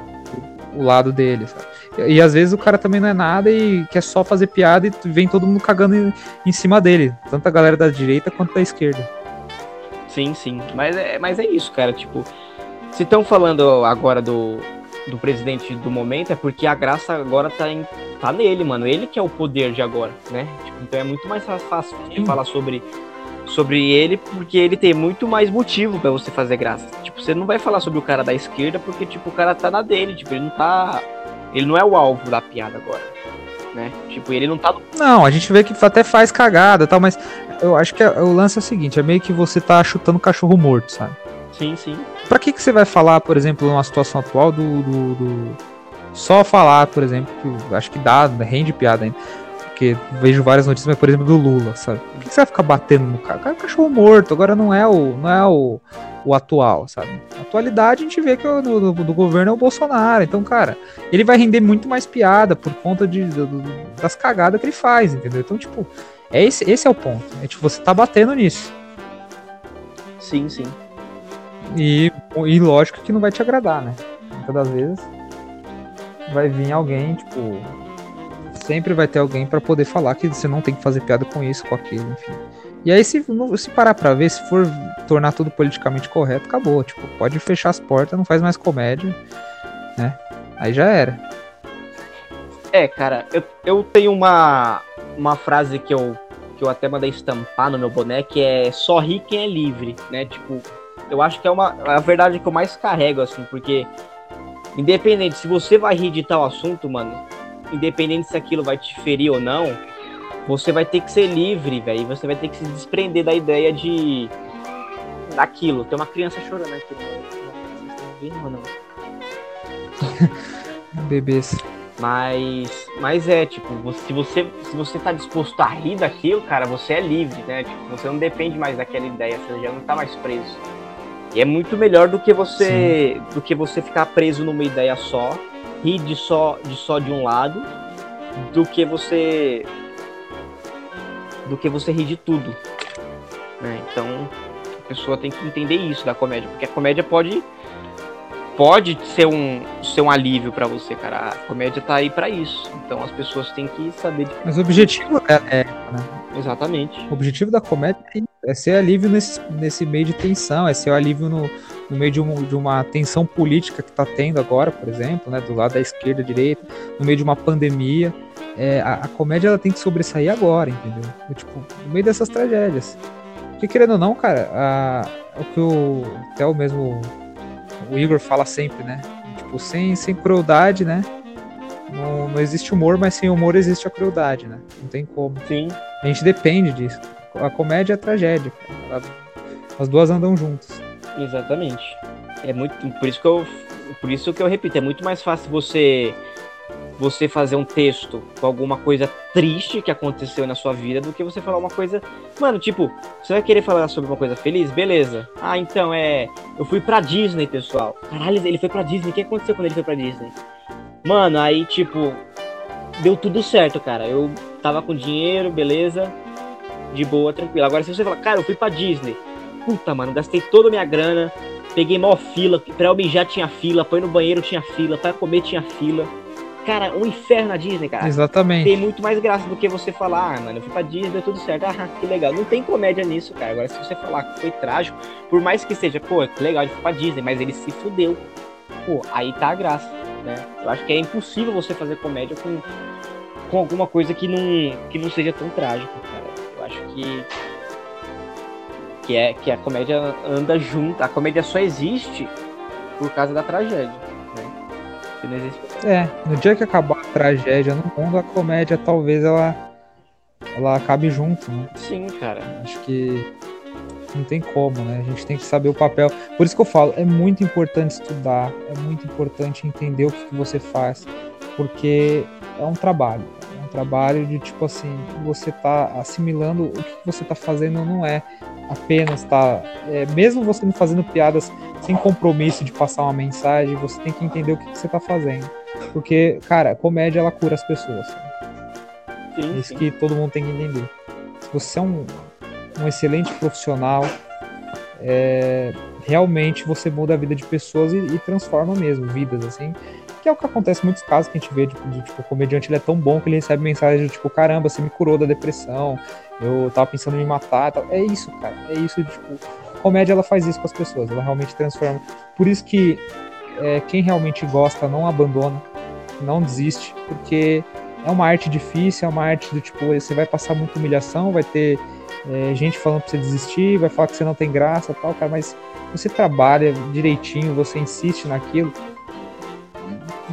o, o lado dele, sabe? E, e, às vezes o cara também não é nada e quer só fazer piada e vem todo mundo cagando em, em cima dele. Tanto a galera da direita quanto da esquerda. Sim, sim. Mas é, mas é isso, cara. Tipo, se estão falando agora do, do presidente do momento, é porque a graça agora tá, em, tá nele, mano. Ele que é o poder de agora, né? Tipo, então é muito mais fácil de falar sobre, sobre ele, porque ele tem muito mais motivo para você fazer graça. Tipo, você não vai falar sobre o cara da esquerda, porque, tipo, o cara tá na dele, tipo, ele não tá. Ele não é o alvo da piada agora. Né? Tipo, ele não tá. Não, a gente vê que até faz cagada tal, mas eu acho que é, o lance é o seguinte: é meio que você tá chutando cachorro morto, sabe? Sim, sim. Pra que, que você vai falar, por exemplo, numa situação atual do, do, do... Só falar, por exemplo, que acho que dá, rende piada ainda. Porque vejo várias notícias, mas, por exemplo, do Lula, sabe? Por que, que você vai ficar batendo no cara? O cara é cachorro morto, agora não é o, não é o, o atual, sabe? Na atualidade a gente vê que o do, do, governo é o Bolsonaro. Então, cara, ele vai render muito mais piada por conta de, de das cagadas que ele faz, entendeu? Então, tipo, é esse, esse é o ponto. É, tipo, você tá batendo nisso. Sim, sim. E, e lógico que não vai te agradar, né? Muitas das vezes vai vir alguém, tipo. Sempre vai ter alguém para poder falar que você não tem que fazer piada com isso, com aquilo, enfim. E aí, se, se parar pra ver, se for tornar tudo politicamente correto, acabou. Tipo, pode fechar as portas, não faz mais comédia, né? Aí já era. É, cara, eu, eu tenho uma, uma frase que eu, que eu até mandei estampar no meu boné, que é só ri quem é livre, né? Tipo, eu acho que é uma a verdade que eu mais carrego, assim, porque independente se você vai rir de tal assunto, mano, independente se aquilo vai te ferir ou não, você vai ter que ser livre, velho. Você vai ter que se desprender da ideia de daquilo. Tem uma criança chorando aqui. Vocês estão ou não? Bebês. Mas, mas é, tipo, se você, se você tá disposto a rir daquilo, cara, você é livre, né? Tipo, você não depende mais daquela ideia, você já não tá mais preso. E é muito melhor do que você Sim. do que você ficar preso numa ideia só, rir de só de só de um lado, do que você do que você rir de tudo. Né? Então a pessoa tem que entender isso da comédia, porque a comédia pode pode ser um, ser um alívio para você, cara. A comédia tá aí para isso. Então as pessoas têm que saber. De... Mas o objetivo é, é né? Exatamente. O objetivo da comédia é ser alívio nesse, nesse meio de tensão, é ser alívio no, no meio de, um, de uma tensão política que tá tendo agora, por exemplo, né? Do lado da esquerda, direita, no meio de uma pandemia. É, a, a, comédia ela tem que sobressair agora, entendeu? Tipo, no meio dessas tragédias. Porque querendo ou não, cara, a, o que o, até o mesmo o Igor fala sempre, né? Tipo, sem, sem crueldade, né? Não, não existe humor, mas sem humor existe a crueldade, né? Não tem como. Sim. A gente depende disso. A comédia é a tragédia. As duas andam juntas. Exatamente. É muito. Por isso que eu. Por isso que eu repito, é muito mais fácil você você fazer um texto com alguma coisa triste que aconteceu na sua vida do que você falar uma coisa. Mano, tipo, você vai querer falar sobre uma coisa feliz? Beleza. Ah, então é. Eu fui pra Disney, pessoal. Caralho, ele foi pra Disney. O que aconteceu quando ele foi pra Disney? Mano, aí, tipo, deu tudo certo, cara. Eu tava com dinheiro, beleza. De boa, tranquilo. Agora, se você falar, cara, eu fui pra Disney. Puta, mano, gastei toda a minha grana. Peguei maior fila. Pra eu mijar tinha fila. Pra ir no banheiro tinha fila. Pra comer tinha fila. Cara, um inferno na Disney, cara. Exatamente. Tem muito mais graça do que você falar, ah, mano, eu fui pra Disney, deu tudo certo. Ah, que legal. Não tem comédia nisso, cara. Agora, se você falar que foi trágico, por mais que seja, pô, que legal, ele foi pra Disney, mas ele se fudeu. Pô, aí tá a graça, né? Eu acho que é impossível você fazer comédia com, com alguma coisa que não, que não seja tão trágico, cara. Eu acho que. Que, é, que a comédia anda junto. A comédia só existe por causa da tragédia. Né? É, no dia que acabar a tragédia no mundo, a comédia talvez ela, ela acabe junto, né? Sim, cara. Acho que não tem como, né? A gente tem que saber o papel. Por isso que eu falo, é muito importante estudar, é muito importante entender o que, que você faz, porque é um trabalho. É um trabalho de tipo assim, você tá assimilando o que você tá fazendo não é apenas tá. É, mesmo você não fazendo piadas sem compromisso de passar uma mensagem, você tem que entender o que, que você tá fazendo. Porque, cara, comédia ela cura as pessoas. Sim, Isso sim. que todo mundo tem que entender. Se você é um, um excelente profissional, é, realmente você muda a vida de pessoas e, e, transforma mesmo vidas, assim. Que é o que acontece em muitos casos que a gente vê, tipo, de, tipo, o comediante ele é tão bom que ele recebe mensagem tipo, caramba, você me curou da depressão, eu tava pensando em me matar tal. É isso, cara. É isso, tipo, comédia ela faz isso com as pessoas, ela realmente transforma. Por isso que é, quem realmente gosta não abandona, não desiste, porque é uma arte difícil, é uma arte do tipo, você vai passar muita humilhação, vai ter é, gente falando pra você desistir, vai falar que você não tem graça tal, cara, mas você trabalha direitinho, você insiste naquilo.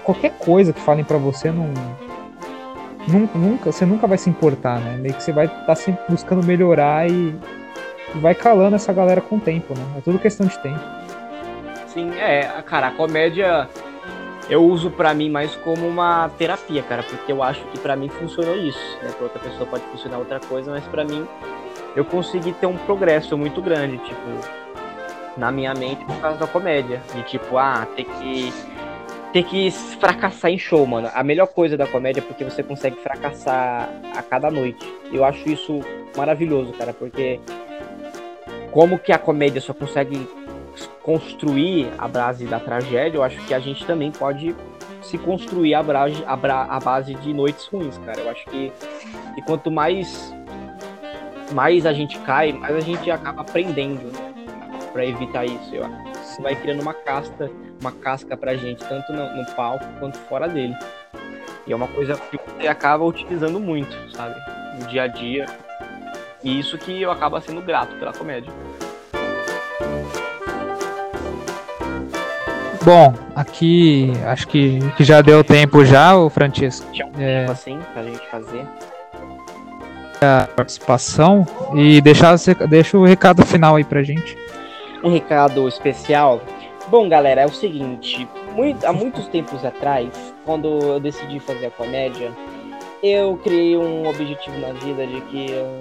Qualquer coisa que falem para você não. Nunca, nunca, você nunca vai se importar, né? Meio que você vai estar tá sempre buscando melhorar e, e vai calando essa galera com o tempo, né? É tudo questão de tempo. Sim, é, cara, a comédia eu uso para mim mais como uma terapia, cara, porque eu acho que para mim funcionou isso, né? Pra outra pessoa pode funcionar outra coisa, mas para mim eu consegui ter um progresso muito grande, tipo, na minha mente por causa da comédia. De tipo, ah, ter que. Ter que fracassar em show, mano. A melhor coisa da comédia é porque você consegue fracassar a cada noite. Eu acho isso maravilhoso, cara, porque como que a comédia só consegue construir a base da tragédia, eu acho que a gente também pode se construir a base, a, base de noites ruins, cara. Eu acho que, que quanto mais mais a gente cai, mais a gente acaba aprendendo né? para evitar isso. Eu acho. Isso vai criando uma casca, uma casca pra gente, tanto no, no, palco quanto fora dele. E é uma coisa que você acaba utilizando muito, sabe? No dia a dia. E isso que eu acabo sendo grato pela comédia. Bom, aqui acho que, que já deu tempo já, o Francisco. Já um é... tempo assim pra gente fazer a participação e deixar, deixa o recado final aí pra gente. Um recado especial. Bom, galera, é o seguinte: muito, há muitos tempos atrás, quando eu decidi fazer a comédia, eu criei um objetivo na vida de que eu,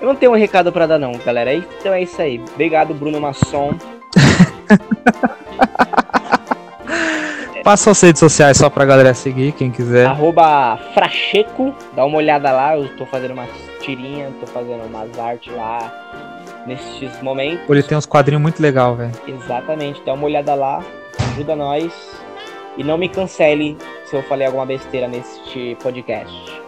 eu não tenho um recado para dar, não, galera. Então é isso aí. Obrigado, Bruno Masson. Passa as redes sociais só pra galera seguir, quem quiser. Arroba Fracheco, dá uma olhada lá, eu tô fazendo umas tirinhas, tô fazendo umas artes lá nesses momentos. Ele tem uns quadrinhos muito legal, velho. Exatamente, dá uma olhada lá, ajuda nós. E não me cancele se eu falei alguma besteira neste podcast.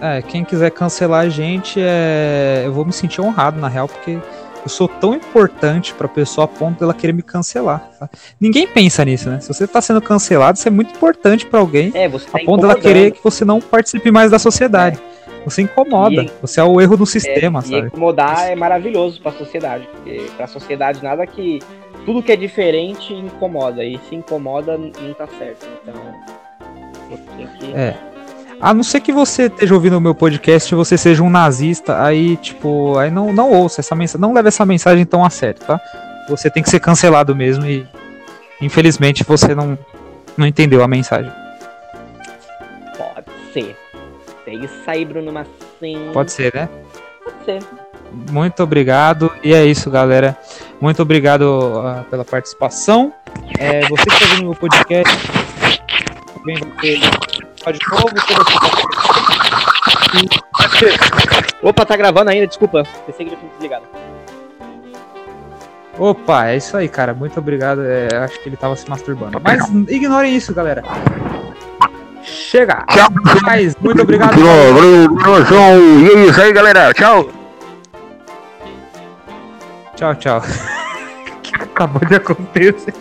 É, quem quiser cancelar a gente, é... eu vou me sentir honrado, na real, porque eu sou tão importante pra pessoa a ponto dela querer me cancelar. Tá? Ninguém pensa nisso, né? Se você tá sendo cancelado, isso é muito importante para alguém é, você tá a ponto dela querer que você não participe mais da sociedade. É. Você incomoda. E, você é o erro do sistema, é, sabe? E incomodar é maravilhoso para a sociedade, porque para a sociedade nada que tudo que é diferente incomoda e se incomoda não tá certo. Então, você tem que É. A não ser que você esteja ouvindo o meu podcast e você seja um nazista, aí, tipo, aí não, não ouça essa mensagem, não leve essa mensagem tão a sério, tá? Você tem que ser cancelado mesmo e infelizmente você não, não entendeu a mensagem. Pode ser. É isso aí, Bruno Massim. Pode ser, né? Pode ser. Muito obrigado. E é isso, galera. Muito obrigado uh, pela participação. É, você que está ouvindo o meu podcast, bem, você de novo, Opa, tá gravando ainda, desculpa. Pensei que já tinha desligado. Opa, é isso aí, cara. Muito obrigado. É, acho que ele tava se masturbando. Mas ignorem isso, galera. Chega! Tchau! Mas, muito obrigado. E é isso aí, galera. Tchau! Tchau, tchau. O que acabou de acontecer?